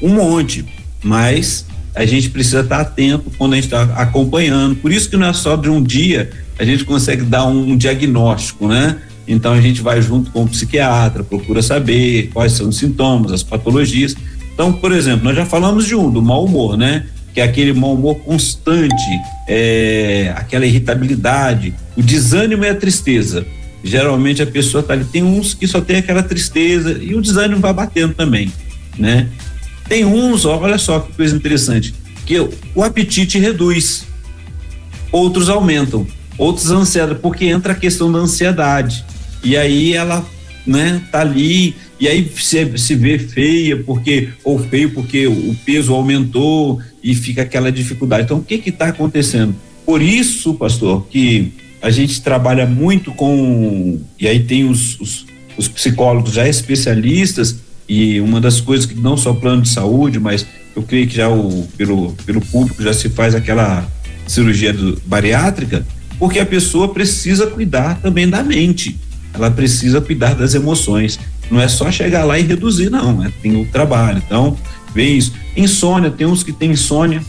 um monte, mas a gente precisa estar atento quando a gente está acompanhando. Por isso que não é só de um dia a gente consegue dar um, um diagnóstico, né? Então a gente vai junto com o psiquiatra, procura saber quais são os sintomas, as patologias. Então, por exemplo, nós já falamos de um, do mau humor, né? Que é aquele mau humor constante, é, aquela irritabilidade, o desânimo e a tristeza. Geralmente a pessoa tá ali, tem uns que só tem aquela tristeza e o desânimo vai batendo também, né? Tem uns, olha só que coisa interessante, que o apetite reduz, outros aumentam, outros ansiedade, porque entra a questão da ansiedade. E aí ela, né, tá ali, e aí se, se vê feia, porque, ou feio porque o peso aumentou e fica aquela dificuldade. Então, o que que tá acontecendo? Por isso, pastor, que a gente trabalha muito com, e aí tem os, os, os psicólogos já especialistas, e uma das coisas que não só plano de saúde, mas eu creio que já o, pelo, pelo público já se faz aquela cirurgia do, bariátrica, porque a pessoa precisa cuidar também da mente. Ela precisa cuidar das emoções. Não é só chegar lá e reduzir, não. É, tem o trabalho. Então, Insônia, tem uns que têm insônia,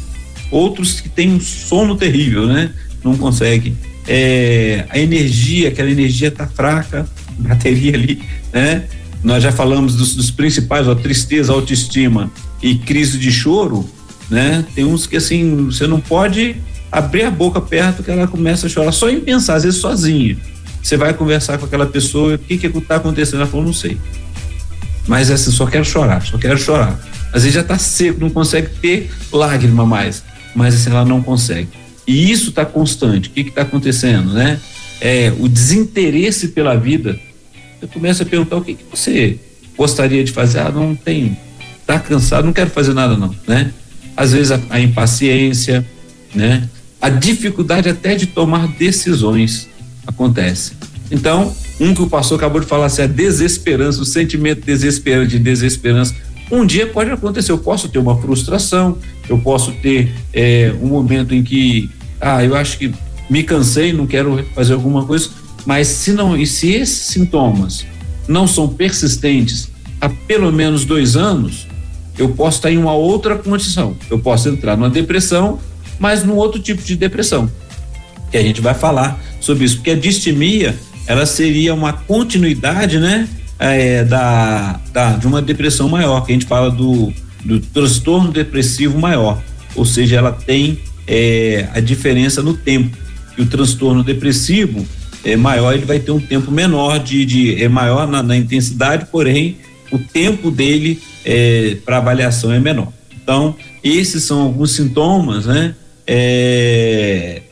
outros que têm um sono terrível, né? Não conseguem. É, a energia, aquela energia tá fraca, bateria ali, né? nós já falamos dos, dos principais, a tristeza, autoestima e crise de choro, né? Tem uns que assim, você não pode abrir a boca perto que ela começa a chorar só em pensar, às vezes sozinha. Você vai conversar com aquela pessoa, o que que está acontecendo? Ela falou, não sei. Mas assim, só quero chorar, só quero chorar. Às vezes já está seco, não consegue ter lágrima mais, mas assim, ela não consegue. E isso está constante. O que está acontecendo, né? É o desinteresse pela vida eu começo a perguntar o que, que você gostaria de fazer. Ah, não tem, tá cansado, não quero fazer nada não, né? Às vezes a, a impaciência, né? A dificuldade até de tomar decisões acontece. Então, um que o pastor acabou de falar, assim, a desesperança, o sentimento desesperante de desesperança. Um dia pode acontecer, eu posso ter uma frustração, eu posso ter é, um momento em que, ah, eu acho que me cansei, não quero fazer alguma coisa, mas se não, e se esses sintomas não são persistentes há pelo menos dois anos, eu posso estar em uma outra condição. Eu posso entrar numa depressão, mas num outro tipo de depressão. Que a gente vai falar sobre isso, porque a distimia ela seria uma continuidade, né, é, da, da, de uma depressão maior, que a gente fala do, do transtorno depressivo maior, ou seja, ela tem é, a diferença no tempo. E o transtorno depressivo é maior, ele vai ter um tempo menor de, de é maior na, na intensidade, porém o tempo dele é, para avaliação é menor. Então, esses são alguns sintomas, né? É,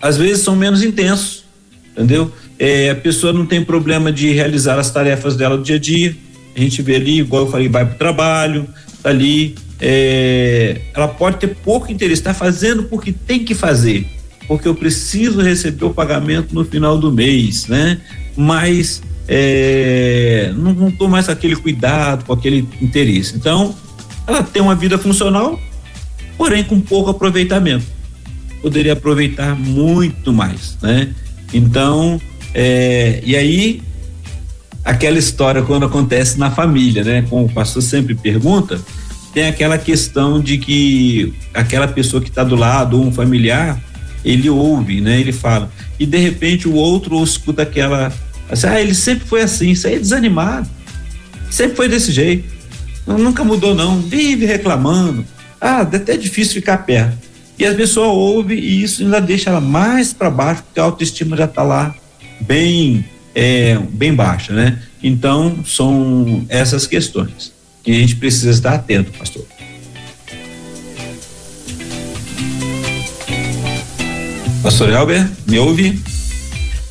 às vezes são menos intensos, entendeu? É, a pessoa não tem problema de realizar as tarefas dela do dia a dia. A gente vê ali, igual eu falei, vai para o trabalho, tá ali. É, ela pode ter pouco interesse, está fazendo porque tem que fazer, porque eu preciso receber o pagamento no final do mês, né? Mas é, não estou mais com aquele cuidado, com aquele interesse. Então, ela tem uma vida funcional, porém com pouco aproveitamento. Poderia aproveitar muito mais, né? Então, é, e aí, aquela história quando acontece na família, né? Como o pastor sempre pergunta, tem aquela questão de que aquela pessoa que está do lado, um familiar, ele ouve, né? Ele fala. E de repente o outro escuta aquela Assim, ah, ele sempre foi assim, isso aí é desanimado. Sempre foi desse jeito. Nunca mudou, não. Vive reclamando. Ah, até é difícil ficar perto. E a pessoa ouve e isso ainda deixa ela mais para baixo, porque a autoestima já está lá bem, é, bem baixa, né? Então, são essas questões que a gente precisa estar atento, pastor. Pastor Elber, me ouve?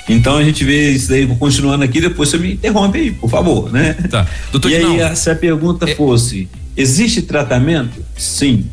Então a gente vê isso daí, continuando aqui, depois você me interrompe aí, por favor, né? Tá. Doutor e aí, se a pergunta é... fosse, existe tratamento? Sim.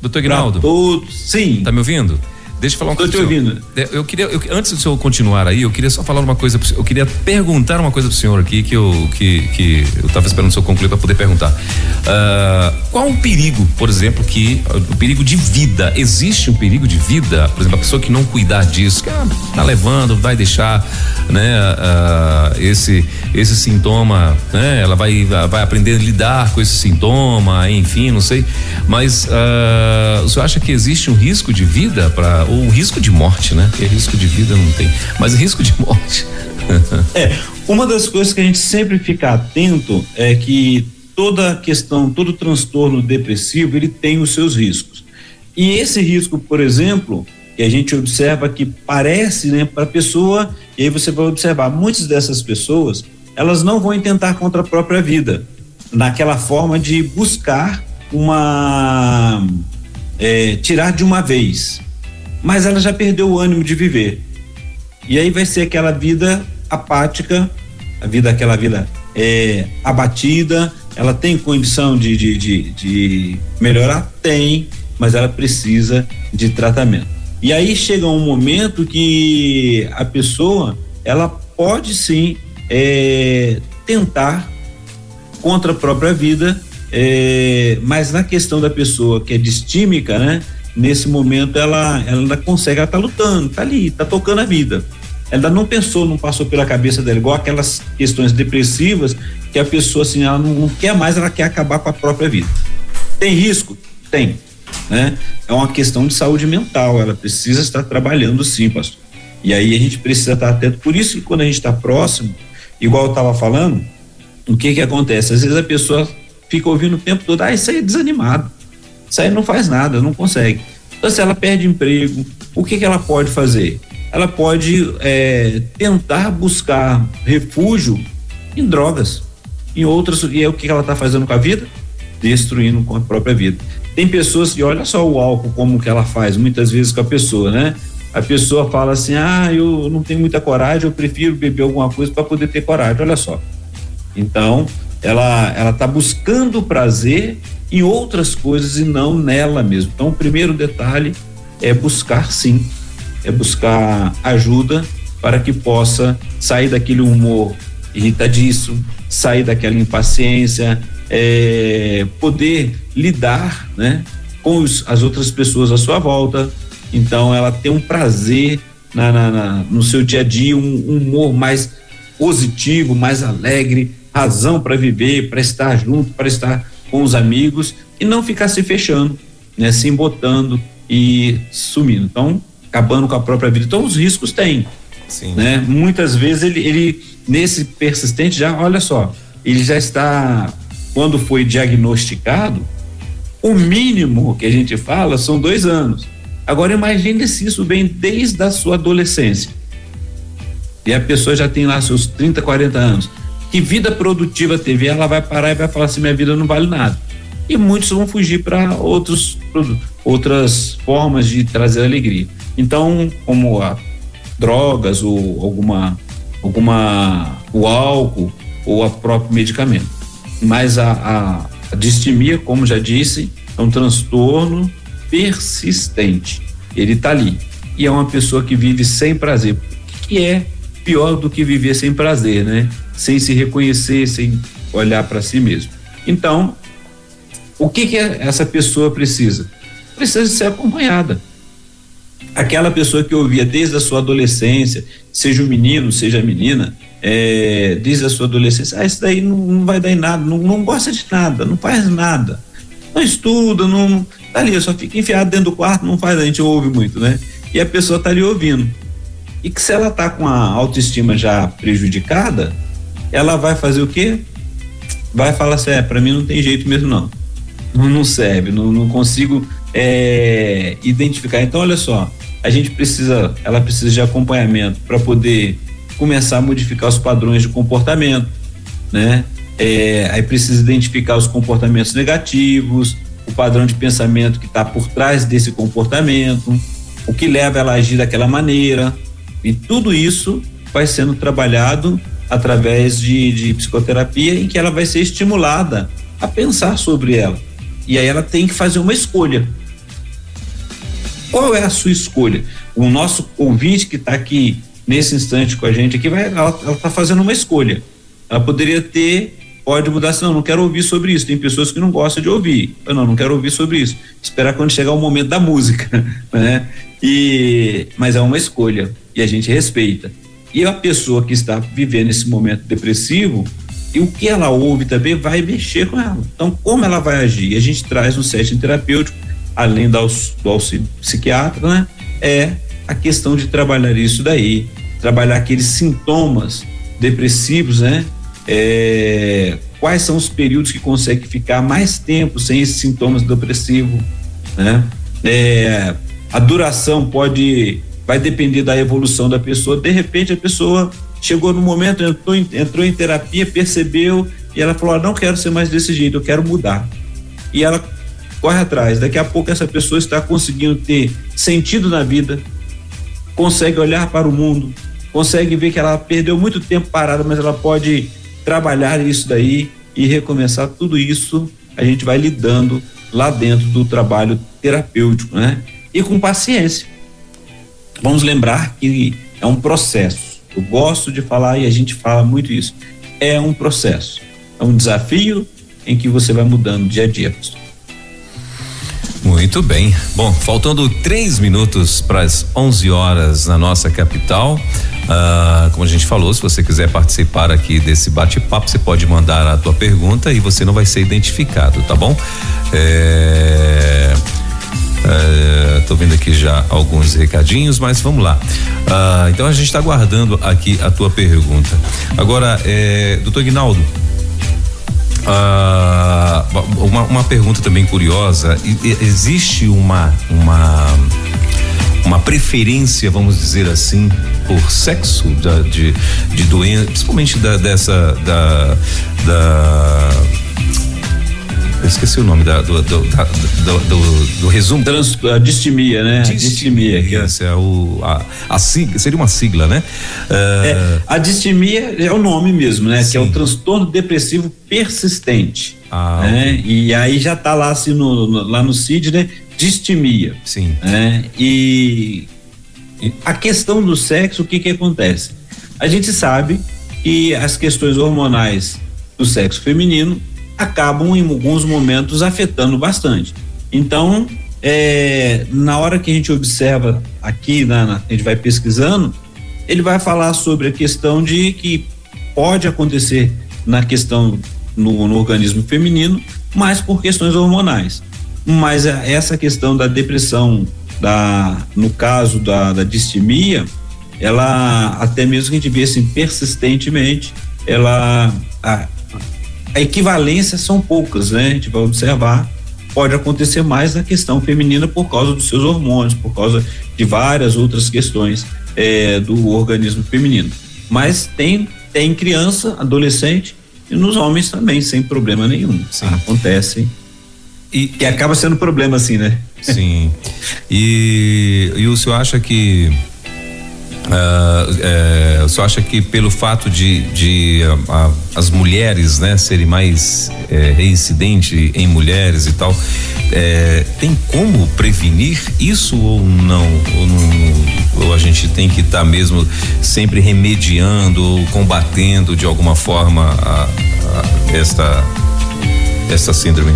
Doutor Ignaldo. Todos, sim. Tá me ouvindo? Deixa eu falar Tô coisa. Tô te ouvindo. É, eu queria, eu, antes do senhor continuar aí, eu queria só falar uma coisa. Eu queria perguntar uma coisa pro senhor aqui que eu que, que eu estava esperando o senhor concluir para poder perguntar. Uh, qual o perigo, por exemplo, que o perigo de vida? Existe um perigo de vida? Por exemplo, a pessoa que não cuidar disso, que ah, tá levando, vai deixar, né, uh, esse esse sintoma, né? Ela vai vai aprender a lidar com esse sintoma, enfim, não sei. Mas uh, o senhor acha que existe um risco de vida para ou risco de morte, né? Porque risco de vida não tem, mas risco de morte. é, uma das coisas que a gente sempre fica atento é que toda questão, todo transtorno depressivo, ele tem os seus riscos. E esse risco, por exemplo, que a gente observa que parece, né, para a pessoa, e aí você vai observar, muitas dessas pessoas, elas não vão tentar contra a própria vida, naquela forma de buscar uma é, tirar de uma vez mas ela já perdeu o ânimo de viver. E aí vai ser aquela vida apática, a vida, aquela vida é, abatida. Ela tem condição de, de, de, de melhorar? Tem, mas ela precisa de tratamento. E aí chega um momento que a pessoa ela pode sim é, tentar contra a própria vida, é, mas na questão da pessoa que é distímica, né? Nesse momento ela, ela ainda consegue, ela tá lutando, tá ali, tá tocando a vida. Ela não pensou, não passou pela cabeça dela, igual aquelas questões depressivas que a pessoa assim, ela não, não quer mais, ela quer acabar com a própria vida. Tem risco? Tem. Né? É uma questão de saúde mental, ela precisa estar trabalhando sim, pastor. E aí a gente precisa estar atento. Por isso que quando a gente está próximo, igual eu estava falando, o que que acontece? Às vezes a pessoa fica ouvindo o tempo todo, ah, isso aí é desanimado. Isso aí não faz nada, não consegue. Então, se ela perde emprego, o que, que ela pode fazer? Ela pode é, tentar buscar refúgio em drogas, em outras. E é o que ela está fazendo com a vida? Destruindo com a própria vida. Tem pessoas que, olha só o álcool, como que ela faz, muitas vezes com a pessoa, né? A pessoa fala assim: ah, eu não tenho muita coragem, eu prefiro beber alguma coisa para poder ter coragem. Olha só. Então, ela ela está buscando prazer em outras coisas e não nela mesmo. Então, o primeiro detalhe é buscar sim, é buscar ajuda para que possa sair daquele humor irritadiço, sair daquela impaciência, é, poder lidar, né, com os, as outras pessoas à sua volta. Então, ela tem um prazer na, na, na no seu dia a dia, um, um humor mais positivo, mais alegre, razão para viver, para estar junto, para estar com os amigos e não ficar se fechando, né, se embotando e sumindo. Então, acabando com a própria vida. Então, os riscos tem. Sim. Né? Muitas vezes ele, ele, nesse persistente, já, olha só, ele já está, quando foi diagnosticado, o mínimo que a gente fala são dois anos. Agora imagine se isso vem desde a sua adolescência. E a pessoa já tem lá seus 30, 40 anos. Que vida produtiva teve? Ela vai parar e vai falar assim: minha vida não vale nada. E muitos vão fugir para outros outras formas de trazer alegria. Então, como a drogas ou alguma alguma o álcool ou a próprio medicamento. Mas a, a, a distimia, como já disse, é um transtorno persistente. Ele está ali. E é uma pessoa que vive sem prazer. O que é pior do que viver sem prazer, né? Sem se reconhecer, sem olhar para si mesmo. Então, o que, que essa pessoa precisa? Precisa ser acompanhada. Aquela pessoa que ouvia desde a sua adolescência, seja o menino, seja a menina, é, desde a sua adolescência, ah, isso daí não, não vai dar em nada, não, não, gosta de nada, não faz nada, não estuda, não. Tá ali, só fica enfiado dentro do quarto, não faz, a gente ouve muito, né? E a pessoa tá ali ouvindo. E que se ela tá com a autoestima já prejudicada, ela vai fazer o quê? Vai falar assim, é, pra mim não tem jeito mesmo não. Não, não serve, não, não consigo é, identificar. Então, olha só, a gente precisa, ela precisa de acompanhamento para poder começar a modificar os padrões de comportamento, né? É, aí precisa identificar os comportamentos negativos, o padrão de pensamento que está por trás desse comportamento, o que leva ela a agir daquela maneira. E tudo isso vai sendo trabalhado através de, de psicoterapia, em que ela vai ser estimulada a pensar sobre ela. E aí ela tem que fazer uma escolha. Qual é a sua escolha? O nosso ouvinte que está aqui nesse instante com a gente aqui, vai, ela está fazendo uma escolha. Ela poderia ter, pode mudar assim, não, não quero ouvir sobre isso. Tem pessoas que não gostam de ouvir. Eu não, não quero ouvir sobre isso. Esperar quando chegar o momento da música, né? E, mas é uma escolha e a gente respeita. E a pessoa que está vivendo esse momento depressivo, e o que ela ouve também vai mexer com ela. Então, como ela vai agir? A gente traz no setting terapêutico, além do auxílio psiquiatra, né? É a questão de trabalhar isso daí, trabalhar aqueles sintomas depressivos, né? É, quais são os períodos que consegue ficar mais tempo sem esses sintomas depressivos, né? É, a duração pode, vai depender da evolução da pessoa. De repente a pessoa chegou no momento, entrou, entrou em terapia, percebeu e ela falou: ah, não quero ser mais desse jeito, eu quero mudar. E ela corre atrás. Daqui a pouco essa pessoa está conseguindo ter sentido na vida, consegue olhar para o mundo, consegue ver que ela perdeu muito tempo parada, mas ela pode trabalhar isso daí e recomeçar tudo isso. A gente vai lidando lá dentro do trabalho terapêutico, né? E com paciência. Vamos lembrar que é um processo. Eu gosto de falar e a gente fala muito isso. É um processo, é um desafio em que você vai mudando dia a dia. Muito bem. Bom, faltando três minutos para as 11 horas na nossa capital. Ah, como a gente falou, se você quiser participar aqui desse bate-papo, você pode mandar a tua pergunta e você não vai ser identificado, tá bom? É, é, tô vendo aqui já alguns recadinhos, mas vamos lá. Ah, então a gente está aguardando aqui a tua pergunta. Agora, é, doutor Guinaldo, ah, uma, uma pergunta também curiosa: existe uma uma uma preferência, vamos dizer assim, por sexo da, de, de doença, principalmente da, dessa da, da eu esqueci o nome da, do, do, da, do, do, do, resumo. Trans, a distimia, né? Distimia. distimia é o, a, a sigla, seria uma sigla, né? Uh, é, a distimia é o nome mesmo, né? Sim. Que é o transtorno depressivo persistente. Ah, né? E aí já tá lá assim no, no, lá no CID, né? Distimia. Sim. Né? E, e a questão do sexo, o que que acontece? A gente sabe que as questões hormonais do sexo feminino acabam em alguns momentos afetando bastante. Então, é, na hora que a gente observa aqui, na, na, a gente vai pesquisando, ele vai falar sobre a questão de que pode acontecer na questão no, no organismo feminino, mas por questões hormonais. Mas essa questão da depressão, da, no caso da, da distimia, ela até mesmo que a gente vê assim persistentemente, ela a, a equivalência são poucas, né? A gente vai observar pode acontecer mais na questão feminina por causa dos seus hormônios, por causa de várias outras questões é, do organismo feminino. Mas tem, tem criança, adolescente e nos homens também, sem problema nenhum. Sim. Acontece. E, que acaba sendo problema assim, né? Sim. E, e o senhor acha que Uh, o senhor acha que pelo fato de, de uh, uh, as mulheres né, serem mais é, reincidente em mulheres e tal, é, tem como prevenir isso ou não? Ou, não, ou a gente tem que estar tá mesmo sempre remediando ou combatendo de alguma forma a, a esta, esta síndrome?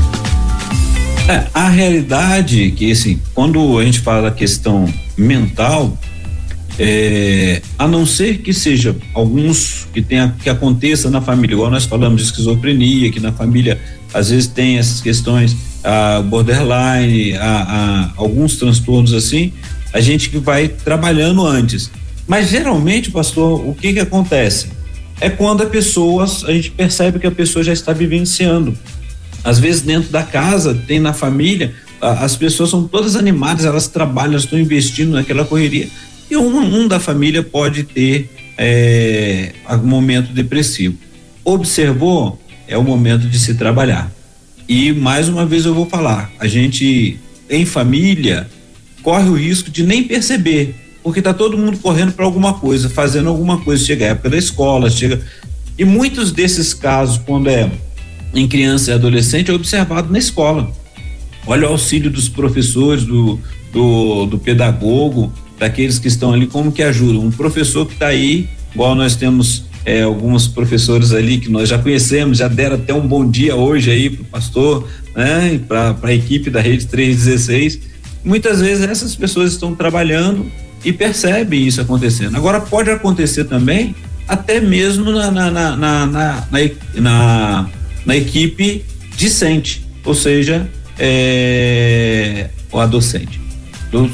É, a realidade que assim, quando a gente fala da questão mental, é, a não ser que seja alguns que tenha que aconteça na família, igual nós falamos de esquizofrenia, que na família às vezes tem essas questões, a borderline, a, a alguns transtornos assim, a gente que vai trabalhando antes. Mas geralmente, pastor, o que que acontece? É quando a pessoa, a gente percebe que a pessoa já está vivenciando. Às vezes dentro da casa, tem na família, as pessoas são todas animadas, elas trabalham, elas estão investindo naquela correria e um, um da família pode ter é, momento depressivo. Observou? É o momento de se trabalhar. E mais uma vez eu vou falar, a gente em família corre o risco de nem perceber, porque tá todo mundo correndo para alguma coisa, fazendo alguma coisa, chega a época da escola, chega e muitos desses casos quando é em criança e adolescente é observado na escola. Olha o auxílio dos professores, do, do, do pedagogo, daqueles que estão ali, como que ajudam. Um professor que está aí, igual nós temos é, alguns professores ali que nós já conhecemos, já deram até um bom dia hoje aí para o pastor, né, para a equipe da Rede 316. Muitas vezes essas pessoas estão trabalhando e percebem isso acontecendo. Agora, pode acontecer também, até mesmo na, na, na, na, na, na, equipe discente, ou seja, é, o adolescente. Dos,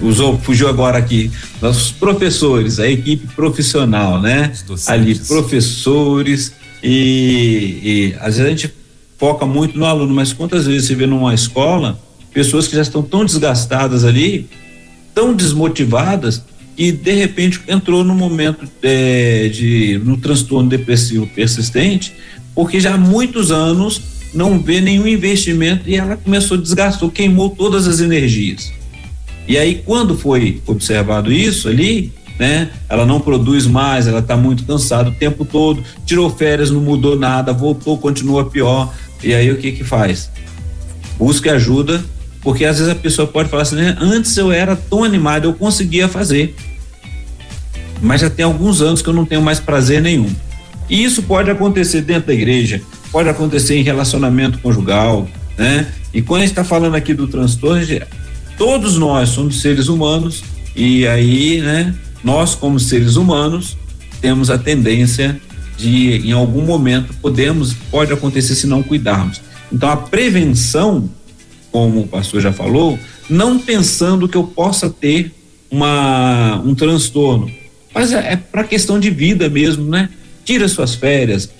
usou, fugiu agora aqui, nossos professores, a equipe profissional, né? Ali, professores e, e às vezes a gente foca muito no aluno, mas quantas vezes você vê numa escola pessoas que já estão tão desgastadas ali, tão desmotivadas, e de repente entrou no momento é, de no transtorno depressivo persistente, porque já há muitos anos não vê nenhum investimento e ela começou desgastou, queimou todas as energias. E aí, quando foi observado isso ali, né? Ela não produz mais, ela está muito cansada o tempo todo, tirou férias, não mudou nada, voltou, continua pior. E aí o que que faz? Busque ajuda, porque às vezes a pessoa pode falar assim, né? antes eu era tão animado, eu conseguia fazer. Mas já tem alguns anos que eu não tenho mais prazer nenhum. E isso pode acontecer dentro da igreja, pode acontecer em relacionamento conjugal, né? E quando a gente está falando aqui do transtorno, todos nós somos seres humanos e aí, né, nós como seres humanos temos a tendência de em algum momento podemos pode acontecer se não cuidarmos. Então a prevenção, como o pastor já falou, não pensando que eu possa ter uma um transtorno, mas é, é para questão de vida mesmo, né? Tira suas férias,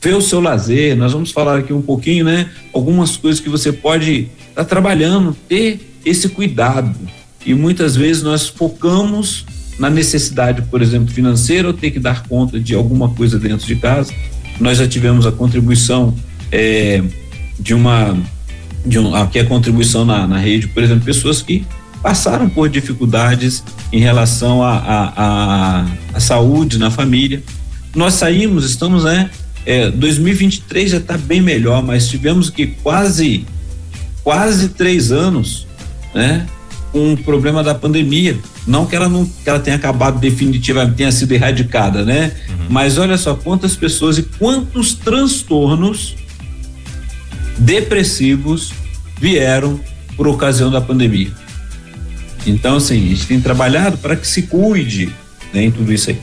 vê o seu lazer. Nós vamos falar aqui um pouquinho, né? Algumas coisas que você pode estar tá trabalhando, ter esse cuidado. E muitas vezes nós focamos na necessidade, por exemplo, financeira, ou ter que dar conta de alguma coisa dentro de casa. Nós já tivemos a contribuição é, de uma. De um, aqui a contribuição na, na rede, por exemplo, pessoas que passaram por dificuldades em relação à a, a, a, saúde na família. Nós saímos, estamos, né? É, 2023 já está bem melhor, mas tivemos que quase quase três anos né? Com o problema da pandemia. Não que ela não que ela tenha acabado definitivamente, tenha sido erradicada, né? Uhum. Mas olha só quantas pessoas e quantos transtornos depressivos vieram por ocasião da pandemia. Então, assim, a gente tem trabalhado para que se cuide né, em tudo isso aí.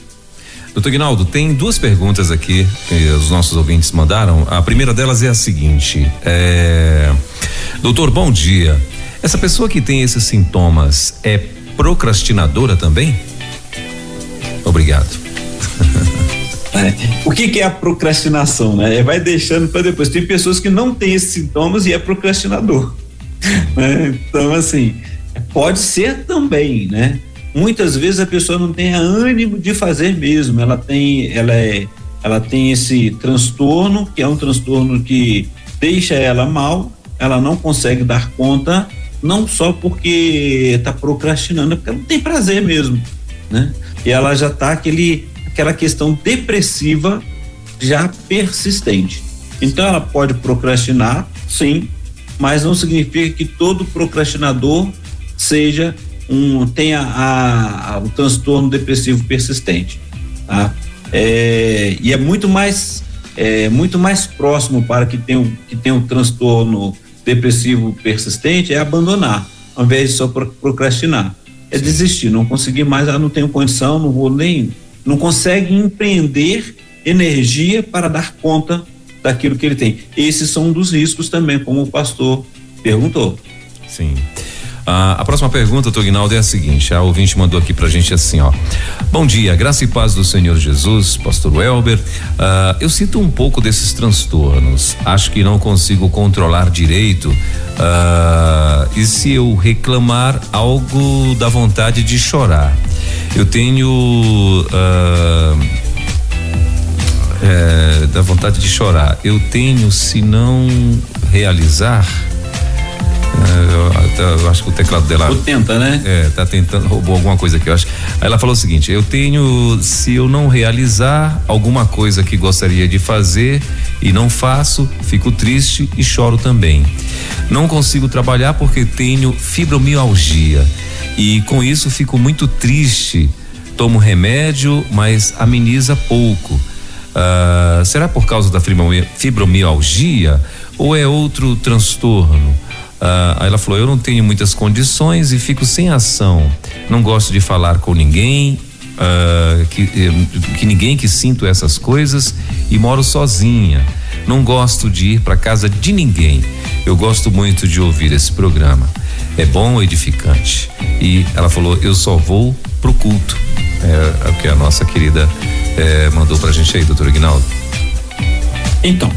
Doutor Guinaldo, tem duas perguntas aqui que os nossos ouvintes mandaram. A primeira delas é a seguinte: é... Doutor, bom dia. Essa pessoa que tem esses sintomas é procrastinadora também? Obrigado. O que, que, é a procrastinação, né? Vai deixando para depois. Tem pessoas que não têm esses sintomas e é procrastinador. Né? Então, assim, pode ser também, né? Muitas vezes a pessoa não tem ânimo de fazer mesmo. Ela tem, ela é, ela tem esse transtorno que é um transtorno que deixa ela mal. Ela não consegue dar conta, não só porque está procrastinando, é porque não tem prazer mesmo, né? E ela já está aquele aquela questão depressiva já persistente. Então ela pode procrastinar, sim, mas não significa que todo procrastinador seja um tenha a, a, o transtorno depressivo persistente, tá? É, e é muito mais é, muito mais próximo para que tenha que tenha um transtorno depressivo persistente é abandonar, ao invés de só procrastinar, é desistir, não conseguir mais, ah, não tenho condição, não vou nem não consegue empreender energia para dar conta daquilo que ele tem. Esses são um dos riscos também, como o pastor perguntou. Sim. Ah, a próxima pergunta, Tognaldo, é a seguinte: a ouvinte mandou aqui pra gente assim, ó. Bom dia, graça e paz do Senhor Jesus, Pastor Welber. Ah, eu sinto um pouco desses transtornos. Acho que não consigo controlar direito. Ah, e se eu reclamar algo da vontade de chorar? Eu tenho. É, da vontade de chorar. Eu tenho, se não realizar, é, eu, eu, acho que o teclado dela. O tenta, né? É, tá tentando, roubou alguma coisa aqui, eu acho. Aí ela falou o seguinte: eu tenho, se eu não realizar alguma coisa que gostaria de fazer e não faço, fico triste e choro também. Não consigo trabalhar porque tenho fibromialgia e com isso fico muito triste. Tomo remédio, mas ameniza pouco. Uh, será por causa da fibromialgia ou é outro transtorno? Uh, aí ela falou: Eu não tenho muitas condições e fico sem ação. Não gosto de falar com ninguém, uh, que, eh, que ninguém que sinto essas coisas e moro sozinha. Não gosto de ir para casa de ninguém. Eu gosto muito de ouvir esse programa. É bom, edificante. E ela falou: Eu só vou pro culto. É, é o que a nossa querida é, mandou pra gente aí, doutor Ignaldo. Então,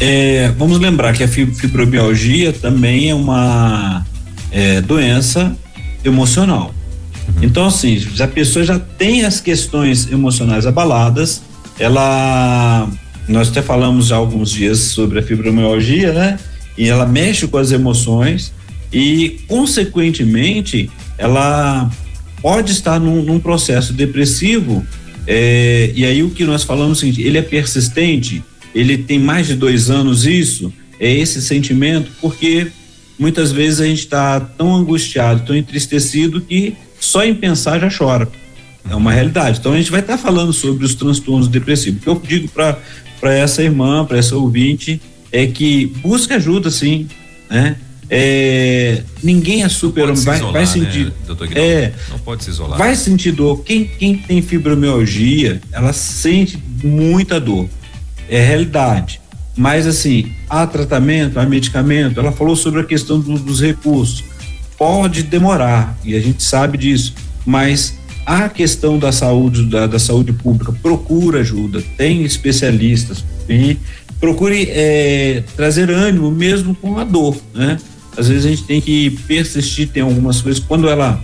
é, vamos lembrar que a fibromialgia também é uma é, doença emocional. Uhum. Então, assim, se a pessoa já tem as questões emocionais abaladas, ela. Nós até falamos há alguns dias sobre a fibromialgia, né? E ela mexe com as emoções e, consequentemente, ela pode estar num, num processo depressivo. É, e aí o que nós falamos é seguinte: ele é persistente, ele tem mais de dois anos isso, é esse sentimento, porque muitas vezes a gente está tão angustiado, tão entristecido que só em pensar já chora. É uma realidade. Então a gente vai estar tá falando sobre os transtornos depressivos. O que eu digo para essa irmã, para essa ouvinte, é que busque ajuda, sim, né? É, ninguém é super homem, vai, vai sentir. Né, é, não pode se isolar. Vai sentir dor. Quem, quem tem fibromialgia, ela sente muita dor é realidade. Mas assim, há tratamento, há medicamento. Ela falou sobre a questão do, dos recursos. Pode demorar e a gente sabe disso, mas a questão da saúde, da, da saúde pública, procura ajuda, tem especialistas e procure é, trazer ânimo mesmo com a dor, né? Às vezes a gente tem que persistir, tem algumas coisas quando ela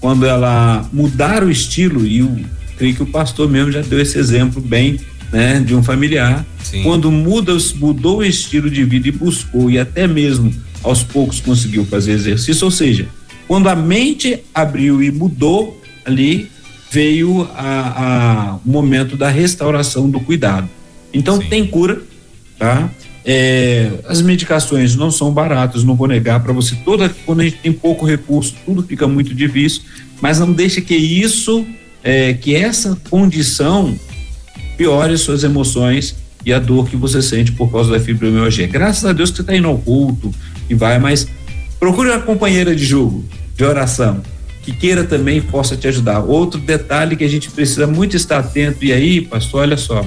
quando ela mudar o estilo e eu creio que o pastor mesmo já deu esse exemplo bem né, de um familiar, Sim. quando muda, mudou o estilo de vida e buscou e até mesmo aos poucos conseguiu fazer exercício, ou seja, quando a mente abriu e mudou ali, veio a, a o momento da restauração do cuidado. Então Sim. tem cura, tá? É, as medicações não são baratas, não vou negar para você. Toda quando a gente tem pouco recurso, tudo fica muito difícil, mas não deixe que isso, é, que essa condição piore suas emoções e a dor que você sente por causa da fibromialgia. Graças a Deus que você está indo ao culto e vai, mas procure uma companheira de jogo, de oração, que queira também possa te ajudar. Outro detalhe que a gente precisa muito estar atento, e aí, pastor, olha só,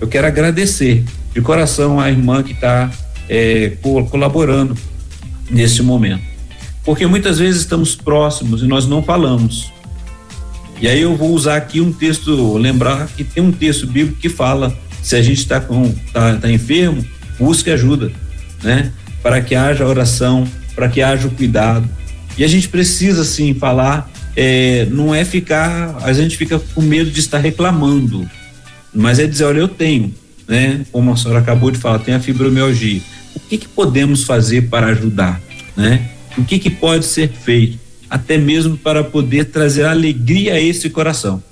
eu quero agradecer de coração a irmã que está é, colaborando nesse momento. Porque muitas vezes estamos próximos e nós não falamos. E aí eu vou usar aqui um texto, lembrar que tem um texto bíblico que fala se a gente está tá, tá enfermo, busque ajuda, né? Para que haja oração, para que haja o cuidado. E a gente precisa sim falar, é, não é ficar, a gente fica com medo de estar reclamando, mas é dizer, olha, eu tenho, né? Como a senhora acabou de falar, tem a fibromialgia. O que que podemos fazer para ajudar, né? O que que pode ser feito, até mesmo para poder trazer alegria a esse coração,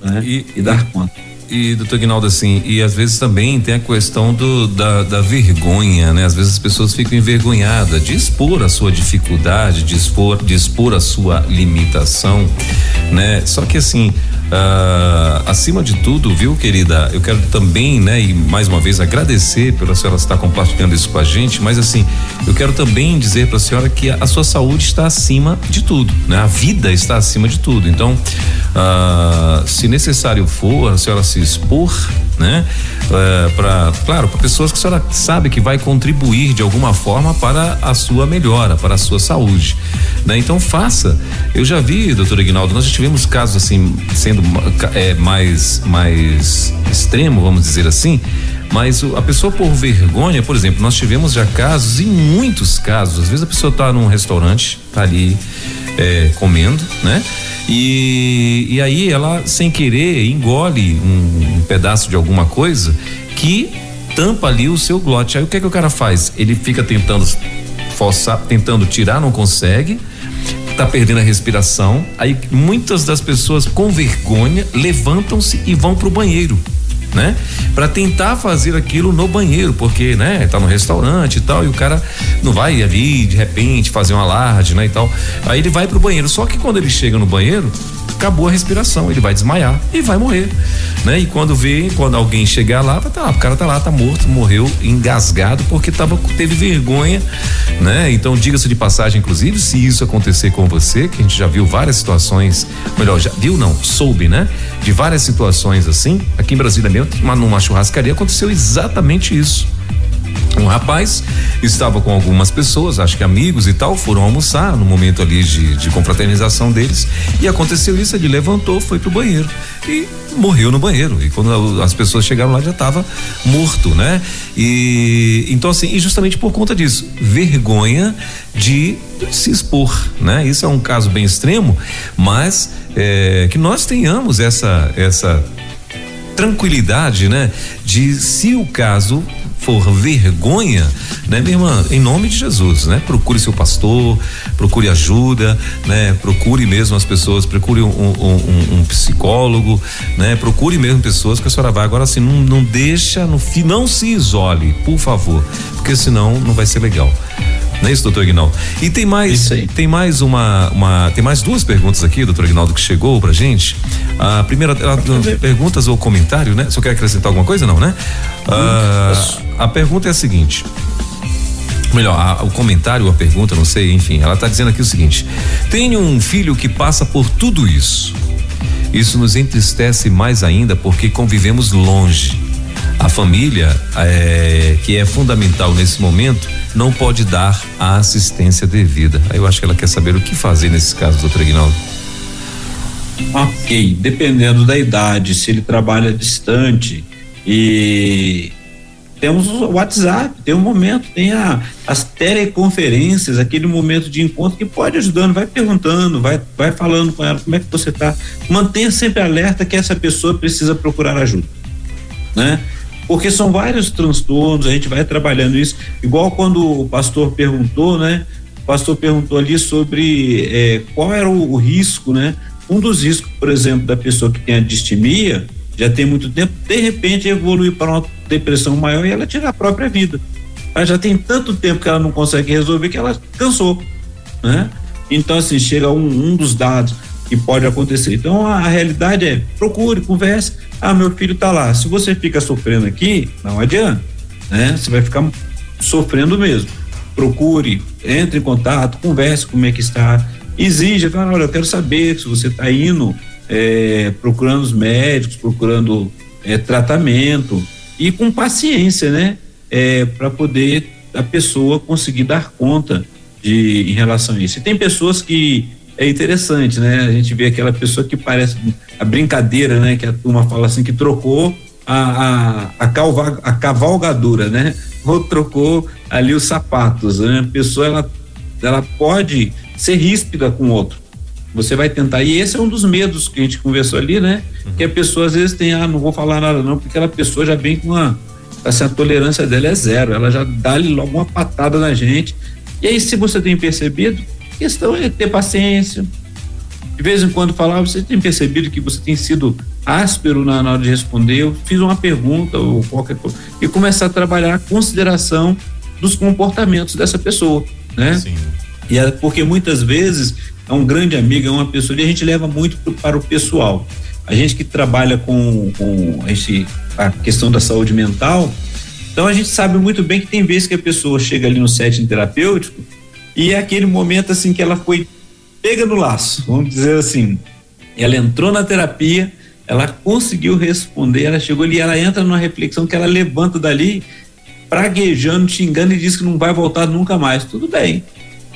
né? E, e dar conta e doutor Guinaldo, assim, e às vezes também tem a questão do, da, da vergonha, né? Às vezes as pessoas ficam envergonhadas de expor a sua dificuldade, de expor, de expor a sua limitação, né? Só que assim, Uh, acima de tudo, viu, querida? Eu quero também, né, e mais uma vez agradecer pela senhora estar compartilhando isso com a gente, mas assim, eu quero também dizer para a senhora que a, a, sua saúde está acima de tudo, né? A vida está acima de tudo. Então, uh, se necessário for, a senhora se expor, né? Uh, para, claro, para pessoas que a senhora sabe que vai contribuir de alguma forma para a sua melhora, para a sua saúde, né? Então faça. Eu já vi, doutor Ignaldo, nós já tivemos casos assim sendo é, mais, mais extremo, vamos dizer assim, mas a pessoa por vergonha, por exemplo, nós tivemos já casos, e muitos casos, às vezes a pessoa está num restaurante, tá ali é, comendo, né? E, e aí ela, sem querer, engole um, um pedaço de alguma coisa que tampa ali o seu glote. Aí o que é que o cara faz? Ele fica tentando forçar, tentando tirar, não consegue tá perdendo a respiração. Aí muitas das pessoas com vergonha levantam-se e vão pro banheiro. Né? Para tentar fazer aquilo no banheiro, porque, né, tá no restaurante e tal, e o cara não vai ali de repente fazer um alarde, né, e tal. Aí ele vai pro banheiro, só que quando ele chega no banheiro, acabou a respiração, ele vai desmaiar e vai morrer, né? E quando vê, quando alguém chegar lá, tá lá, o cara tá lá, tá morto, morreu engasgado porque tava teve vergonha, né? Então diga-se de passagem, inclusive, se isso acontecer com você, que a gente já viu várias situações, melhor, já viu não, soube, né? De várias situações assim, aqui em Brasília mesmo, numa churrascaria aconteceu exatamente isso um rapaz estava com algumas pessoas, acho que amigos e tal, foram almoçar no momento ali de, de confraternização deles e aconteceu isso, ele levantou, foi pro banheiro e morreu no banheiro e quando as pessoas chegaram lá já estava morto, né? E então assim, e justamente por conta disso, vergonha de se expor, né? Isso é um caso bem extremo, mas é, que nós tenhamos essa essa tranquilidade, né? De se o caso for vergonha, né, minha irmã, em nome de Jesus, né? Procure seu pastor, procure ajuda, né? Procure mesmo as pessoas, procure um, um, um, psicólogo, né? Procure mesmo pessoas que a senhora vai. Agora assim, não, não deixa, no, não se isole, por favor, porque senão não vai ser legal. Não é isso, doutor Aguinaldo? E tem mais, tem mais uma, uma, tem mais duas perguntas aqui, doutor Aguinaldo, que chegou pra gente. A primeira, ela, perguntas ou comentário, né? Você quer acrescentar alguma coisa, não, né? Ah, a pergunta é a seguinte. Melhor, a, o comentário, a pergunta, não sei, enfim, ela está dizendo aqui o seguinte: tenho um filho que passa por tudo isso. Isso nos entristece mais ainda porque convivemos longe. A família, é, que é fundamental nesse momento, não pode dar a assistência devida. Aí eu acho que ela quer saber o que fazer nesse caso, doutor Ignaldo. Ok, dependendo da idade, se ele trabalha distante e temos o WhatsApp, tem um momento, tem a, as teleconferências, aquele momento de encontro que pode ajudando, vai perguntando, vai, vai falando com ela como é que você está. Mantenha sempre alerta que essa pessoa precisa procurar ajuda, né? Porque são vários transtornos, a gente vai trabalhando isso, igual quando o pastor perguntou, né? O pastor perguntou ali sobre é, qual era o, o, risco, né? Um dos riscos, por exemplo, da pessoa que tem a distimia, já tem muito tempo, de repente evolui para uma depressão maior e ela tira a própria vida. Ela já tem tanto tempo que ela não consegue resolver que ela cansou, né? Então, assim, chega um, um dos dados que pode acontecer. Então a, a, realidade é procure, converse. Ah, meu filho está lá. Se você fica sofrendo aqui, não adianta, né? Você vai ficar sofrendo mesmo. Procure, entre em contato, converse como é que está, exija, fala, olha, eu quero saber se você está indo é, procurando os médicos, procurando é, tratamento e com paciência, né? É, para poder a pessoa conseguir dar conta de em relação a isso. E tem pessoas que é interessante, né? A gente vê aquela pessoa que parece a brincadeira, né? Que a turma fala assim que trocou a, a, a, calva, a cavalgadura, né? Ou trocou ali os sapatos, né? A pessoa ela, ela pode ser ríspida com o outro. Você vai tentar, e esse é um dos medos que a gente conversou ali, né? Uhum. Que a pessoa às vezes tem, ah, não vou falar nada não, porque aquela pessoa já vem com uma, assim, a tolerância dela é zero, ela já dá logo uma patada na gente. E aí, se você tem percebido, questão é ter paciência. De vez em quando falar, você tem percebido que você tem sido áspero na, na hora de responder, eu fiz uma pergunta ou qualquer coisa, e começar a trabalhar a consideração dos comportamentos dessa pessoa, né? Sim. E é porque muitas vezes é um grande amigo, é uma pessoa, e a gente leva muito para o pessoal. A gente que trabalha com, com a, gente, a questão da saúde mental, então a gente sabe muito bem que tem vezes que a pessoa chega ali no setting terapêutico e é aquele momento assim que ela foi pega no laço, vamos dizer assim. Ela entrou na terapia, ela conseguiu responder, ela chegou ali, ela entra numa reflexão que ela levanta dali, praguejando, xingando e diz que não vai voltar nunca mais. Tudo bem.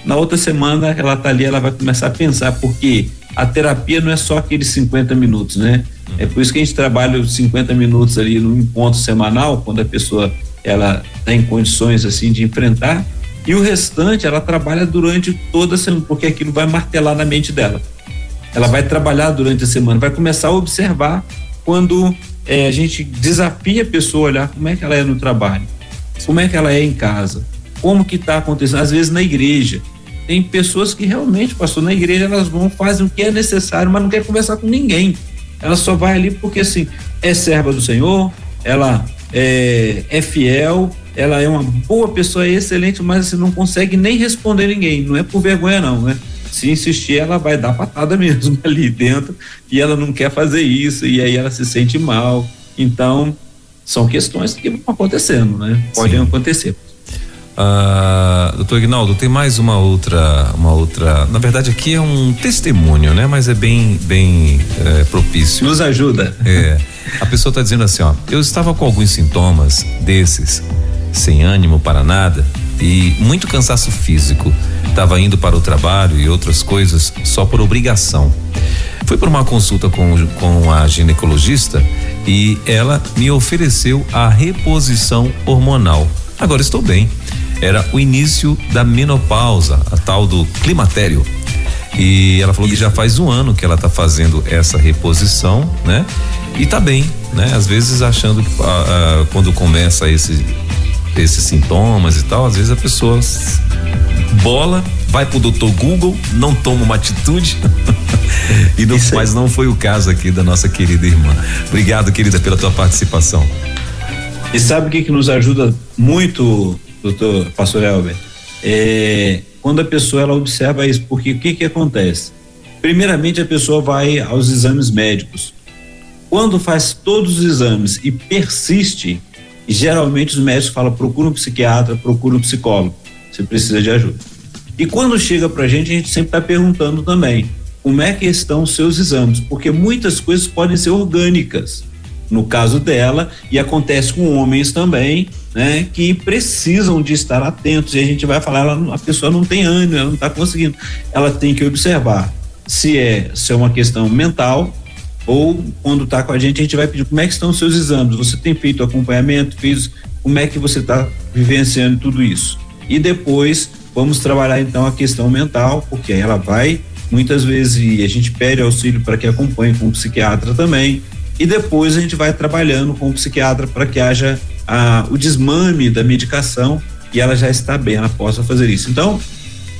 Na outra semana ela tá ali, ela vai começar a pensar, porque a terapia não é só aqueles 50 minutos, né? É por isso que a gente trabalha os 50 minutos ali no encontro semanal, quando a pessoa ela está em condições assim de enfrentar, e o restante ela trabalha durante toda a semana, porque aquilo vai martelar na mente dela. Ela vai trabalhar durante a semana, vai começar a observar quando é, a gente desafia a pessoa a olhar como é que ela é no trabalho, como é que ela é em casa, como que está acontecendo, às vezes na igreja. Tem pessoas que realmente, passou na igreja, elas vão, fazem o que é necessário, mas não quer conversar com ninguém. Ela só vai ali porque, assim, é serva do Senhor, ela é, é fiel, ela é uma boa pessoa, é excelente, mas assim, não consegue nem responder ninguém. Não é por vergonha, não, né? Se insistir, ela vai dar patada mesmo ali dentro e ela não quer fazer isso, e aí ela se sente mal. Então, são questões que vão acontecendo, né? Podem Sim. acontecer. Uh, doutor Ignaldo, tem mais uma outra, uma outra. Na verdade, aqui é um testemunho, né? Mas é bem, bem é, propício. Nos ajuda. É. A pessoa está dizendo assim, ó. Eu estava com alguns sintomas desses, sem ânimo para nada e muito cansaço físico. Estava indo para o trabalho e outras coisas só por obrigação. Fui para uma consulta com, com a ginecologista e ela me ofereceu a reposição hormonal. Agora estou bem era o início da menopausa, a tal do climatério. E ela falou Isso. que já faz um ano que ela está fazendo essa reposição, né? E tá bem, né? Às vezes achando que ah, ah, quando começa esse, esses sintomas e tal, às vezes a pessoa bola, vai pro doutor Google, não toma uma atitude. e não, mas não foi o caso aqui da nossa querida irmã. Obrigado, querida, pela tua participação. E sabe o que, que nos ajuda muito doutor pastor Elber, é, quando a pessoa ela observa isso, porque o que que acontece? Primeiramente a pessoa vai aos exames médicos. Quando faz todos os exames e persiste, geralmente os médicos falam procura um psiquiatra, procura um psicólogo, você precisa de ajuda. E quando chega pra gente, a gente sempre está perguntando também como é que estão os seus exames, porque muitas coisas podem ser orgânicas no caso dela, e acontece com homens também, né, que precisam de estar atentos. E a gente vai falar, ela, a pessoa não tem ânimo, ela não está conseguindo. Ela tem que observar se é, se é uma questão mental ou quando está com a gente, a gente vai pedir como é que estão os seus exames. Você tem feito acompanhamento, fez, como é que você está vivenciando tudo isso? E depois vamos trabalhar então a questão mental, porque ela vai muitas vezes e a gente pede auxílio para que acompanhe com psiquiatra também e depois a gente vai trabalhando com o psiquiatra para que haja o desmame da medicação e ela já está bem, ela possa fazer isso. Então,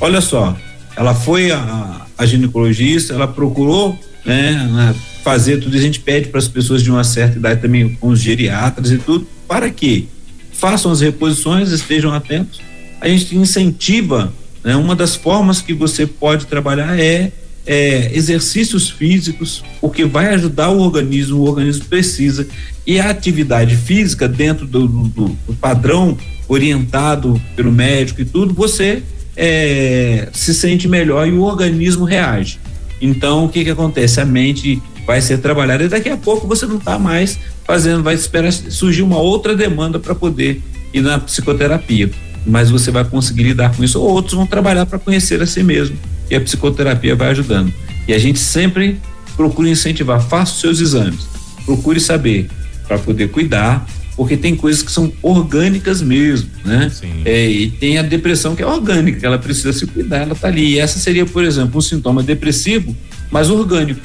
olha só, ela foi a, a ginecologista, ela procurou né, fazer tudo, a gente pede para as pessoas de uma certa idade também, com os geriatras e tudo, para que façam as reposições, estejam atentos. A gente incentiva, né, uma das formas que você pode trabalhar é é, exercícios físicos, porque vai ajudar o organismo, o organismo precisa. E a atividade física, dentro do, do, do padrão orientado pelo médico e tudo, você é, se sente melhor e o organismo reage. Então, o que que acontece? A mente vai ser trabalhada e daqui a pouco você não está mais fazendo, vai esperar surgir uma outra demanda para poder ir na psicoterapia. Mas você vai conseguir lidar com isso, ou outros vão trabalhar para conhecer a si mesmo e a psicoterapia vai ajudando. E a gente sempre procura incentivar, faça os seus exames, procure saber para poder cuidar, porque tem coisas que são orgânicas mesmo, né? É, e tem a depressão que é orgânica, ela precisa se cuidar, ela tá ali. E essa seria, por exemplo, um sintoma depressivo, mas orgânico,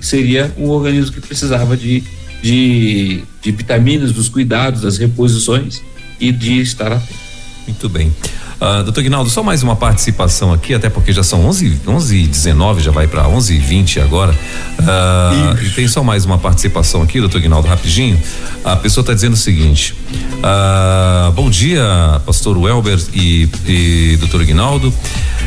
seria um organismo que precisava de, de, de vitaminas, dos cuidados, das reposições e de estar atento. Muito bem. Uh, doutor Guinaldo, só mais uma participação aqui, até porque já são 11 11 19 já vai para 11 e 20 agora. Uh, e tem só mais uma participação aqui, doutor Guinaldo, rapidinho. A pessoa está dizendo o seguinte: uh, Bom dia, pastor Welber e, e doutor Guinaldo.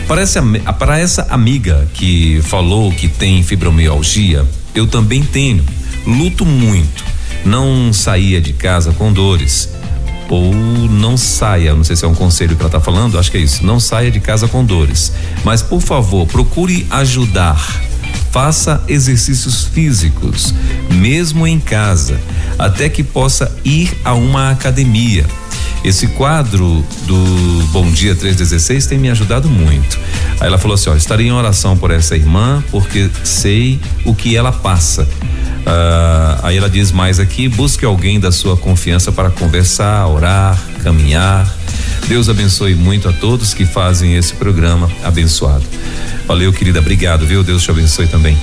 Para essa, para essa amiga que falou que tem fibromialgia, eu também tenho. Luto muito. Não saía de casa com dores ou não saia, não sei se é um conselho que ela está falando, acho que é isso, não saia de casa com dores. Mas por favor, procure ajudar. Faça exercícios físicos, mesmo em casa, até que possa ir a uma academia. Esse quadro do Bom Dia 316 tem me ajudado muito. Aí ela falou assim: ó, estarei em oração por essa irmã, porque sei o que ela passa Uh, aí ela diz mais aqui: busque alguém da sua confiança para conversar, orar, caminhar. Deus abençoe muito a todos que fazem esse programa abençoado. Valeu, querida. Obrigado, viu? Deus te abençoe também.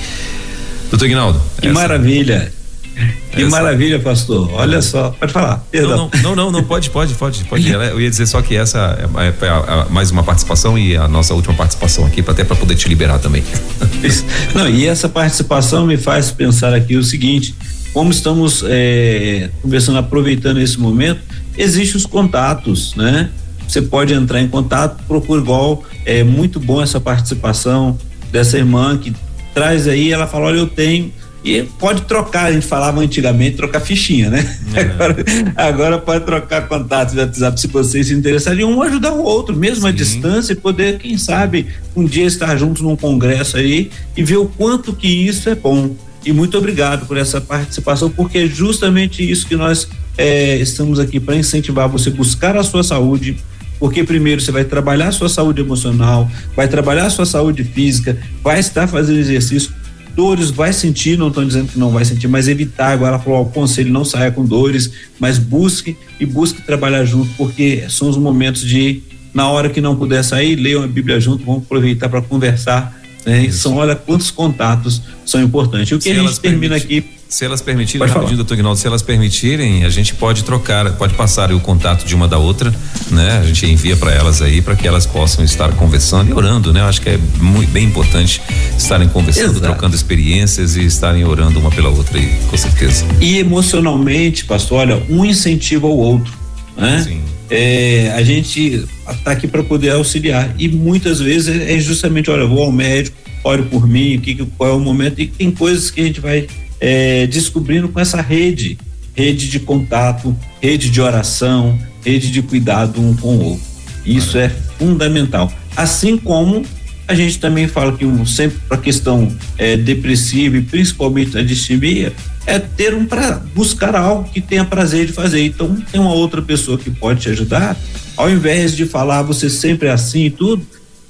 Doutor Ignaldo. Que essa... maravilha. Que essa... maravilha, pastor. Olha só, pode falar. Não, não, não, não, pode, pode, pode, pode. Eu ia dizer só que essa é, é a, a, mais uma participação e a nossa última participação aqui, até para poder te liberar também. Não, e essa participação me faz pensar aqui o seguinte: como estamos é, conversando, aproveitando esse momento, existem os contatos, né? Você pode entrar em contato, procura igual. É muito bom essa participação dessa irmã que traz aí, ela fala, olha, eu tenho e pode trocar, a gente falava antigamente, trocar fichinha, né? É. Agora, agora, pode trocar contatos de WhatsApp se vocês se interessarem, um ajudar o outro, mesmo Sim. à distância, e poder, quem sabe, um dia estar juntos num congresso aí e ver o quanto que isso é bom. E muito obrigado por essa participação, porque é justamente isso que nós é, estamos aqui para incentivar você buscar a sua saúde, porque primeiro você vai trabalhar a sua saúde emocional, vai trabalhar a sua saúde física, vai estar fazendo exercício dores vai sentir, não estou dizendo que não vai sentir, mas evitar. Agora ela falou: o conselho não saia com dores, mas busque e busque trabalhar junto, porque são os momentos de, na hora que não puder sair, leiam a Bíblia junto, vamos aproveitar para conversar. Né? São, olha quantos contatos são importantes. O que Se a gente termina aqui se elas permitirem, pode rapidinho, doutor Ignaldo, se elas permitirem, a gente pode trocar, pode passar o contato de uma da outra, né? A gente envia para elas aí para que elas possam estar conversando e orando, né? Eu acho que é muito bem importante estarem conversando, Exato. trocando experiências e estarem orando uma pela outra aí, com certeza. E emocionalmente, pastor, olha, um incentiva o outro, né? Sim. É, a gente está aqui para poder auxiliar e muitas vezes é justamente, olha, vou ao médico, ore por mim, o que, qual é o momento e tem coisas que a gente vai é, descobrindo com essa rede, rede de contato, rede de oração, rede de cuidado um com o outro. Isso é fundamental. Assim como a gente também fala que um, sempre para a questão é, depressiva e principalmente a distimia é ter um para buscar algo que tenha prazer de fazer. Então tem uma outra pessoa que pode te ajudar. Ao invés de falar você sempre é assim e tudo,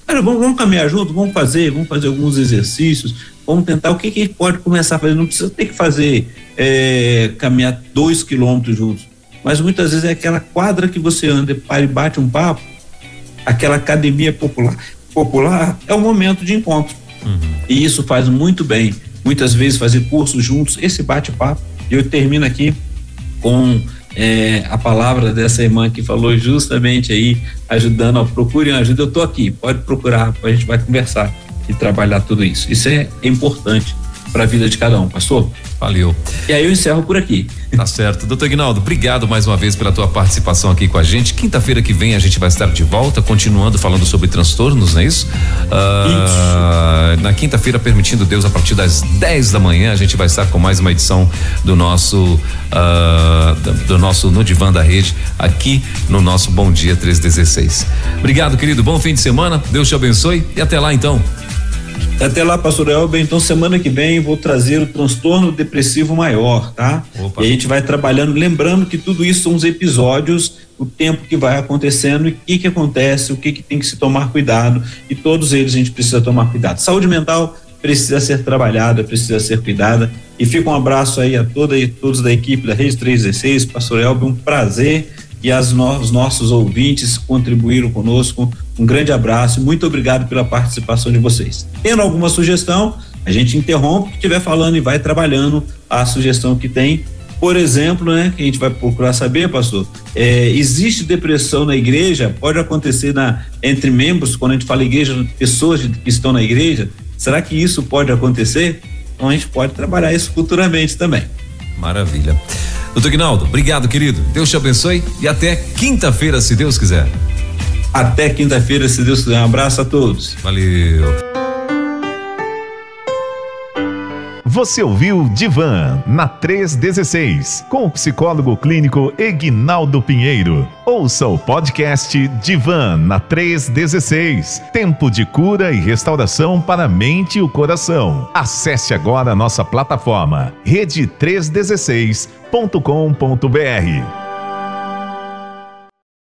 cara, vamos, vamos caminhar junto, vamos fazer, vamos fazer alguns exercícios, Vamos tentar o que, que pode começar a fazer. Não precisa ter que fazer é, caminhar dois quilômetros juntos, mas muitas vezes é aquela quadra que você anda, para e bate um papo, aquela academia popular. Popular é o momento de encontro. Uhum. E isso faz muito bem. Muitas vezes fazer cursos juntos, esse bate-papo. E eu termino aqui com é, a palavra dessa irmã que falou justamente aí, ajudando, ó, procurem ajuda, eu estou aqui, pode procurar, a gente vai conversar e trabalhar tudo isso. Isso é importante para a vida de cada um, pastor. Valeu. E aí eu encerro por aqui. Tá certo. Doutor Ignaldo, obrigado mais uma vez pela tua participação aqui com a gente. Quinta-feira que vem a gente vai estar de volta, continuando falando sobre transtornos, não é isso? Uh, isso. Na quinta-feira, permitindo Deus, a partir das 10 da manhã, a gente vai estar com mais uma edição do nosso uh, do nosso No Divã da Rede, aqui no nosso Bom Dia 316. Obrigado, querido. Bom fim de semana. Deus te abençoe e até lá então. Até lá, pastor Elber. Então, semana que vem vou trazer o transtorno depressivo maior, tá? Opa. E a gente vai trabalhando, lembrando que tudo isso são os episódios, o tempo que vai acontecendo e o que que acontece, o que que tem que se tomar cuidado e todos eles a gente precisa tomar cuidado. Saúde mental precisa ser trabalhada, precisa ser cuidada. E fica um abraço aí a toda e todos da equipe da Rede 316, pastor Elber, um prazer e as no, os nossos ouvintes contribuíram conosco. Um grande abraço, muito obrigado pela participação de vocês. Tendo alguma sugestão, a gente interrompe estiver falando e vai trabalhando a sugestão que tem. Por exemplo, né, que a gente vai procurar saber, pastor, é, existe depressão na igreja? Pode acontecer na, entre membros, quando a gente fala igreja, pessoas que estão na igreja? Será que isso pode acontecer? Então a gente pode trabalhar isso futuramente também. Maravilha. Doutor Guinaldo, obrigado, querido. Deus te abençoe e até quinta-feira, se Deus quiser. Até quinta-feira, se Deus quiser. Um abraço a todos. Valeu. Você ouviu Divan na 316 com o psicólogo clínico Egnaldo Pinheiro. Ouça o podcast Divan na 316. Tempo de cura e restauração para a mente e o coração. Acesse agora a nossa plataforma rede316.com.br.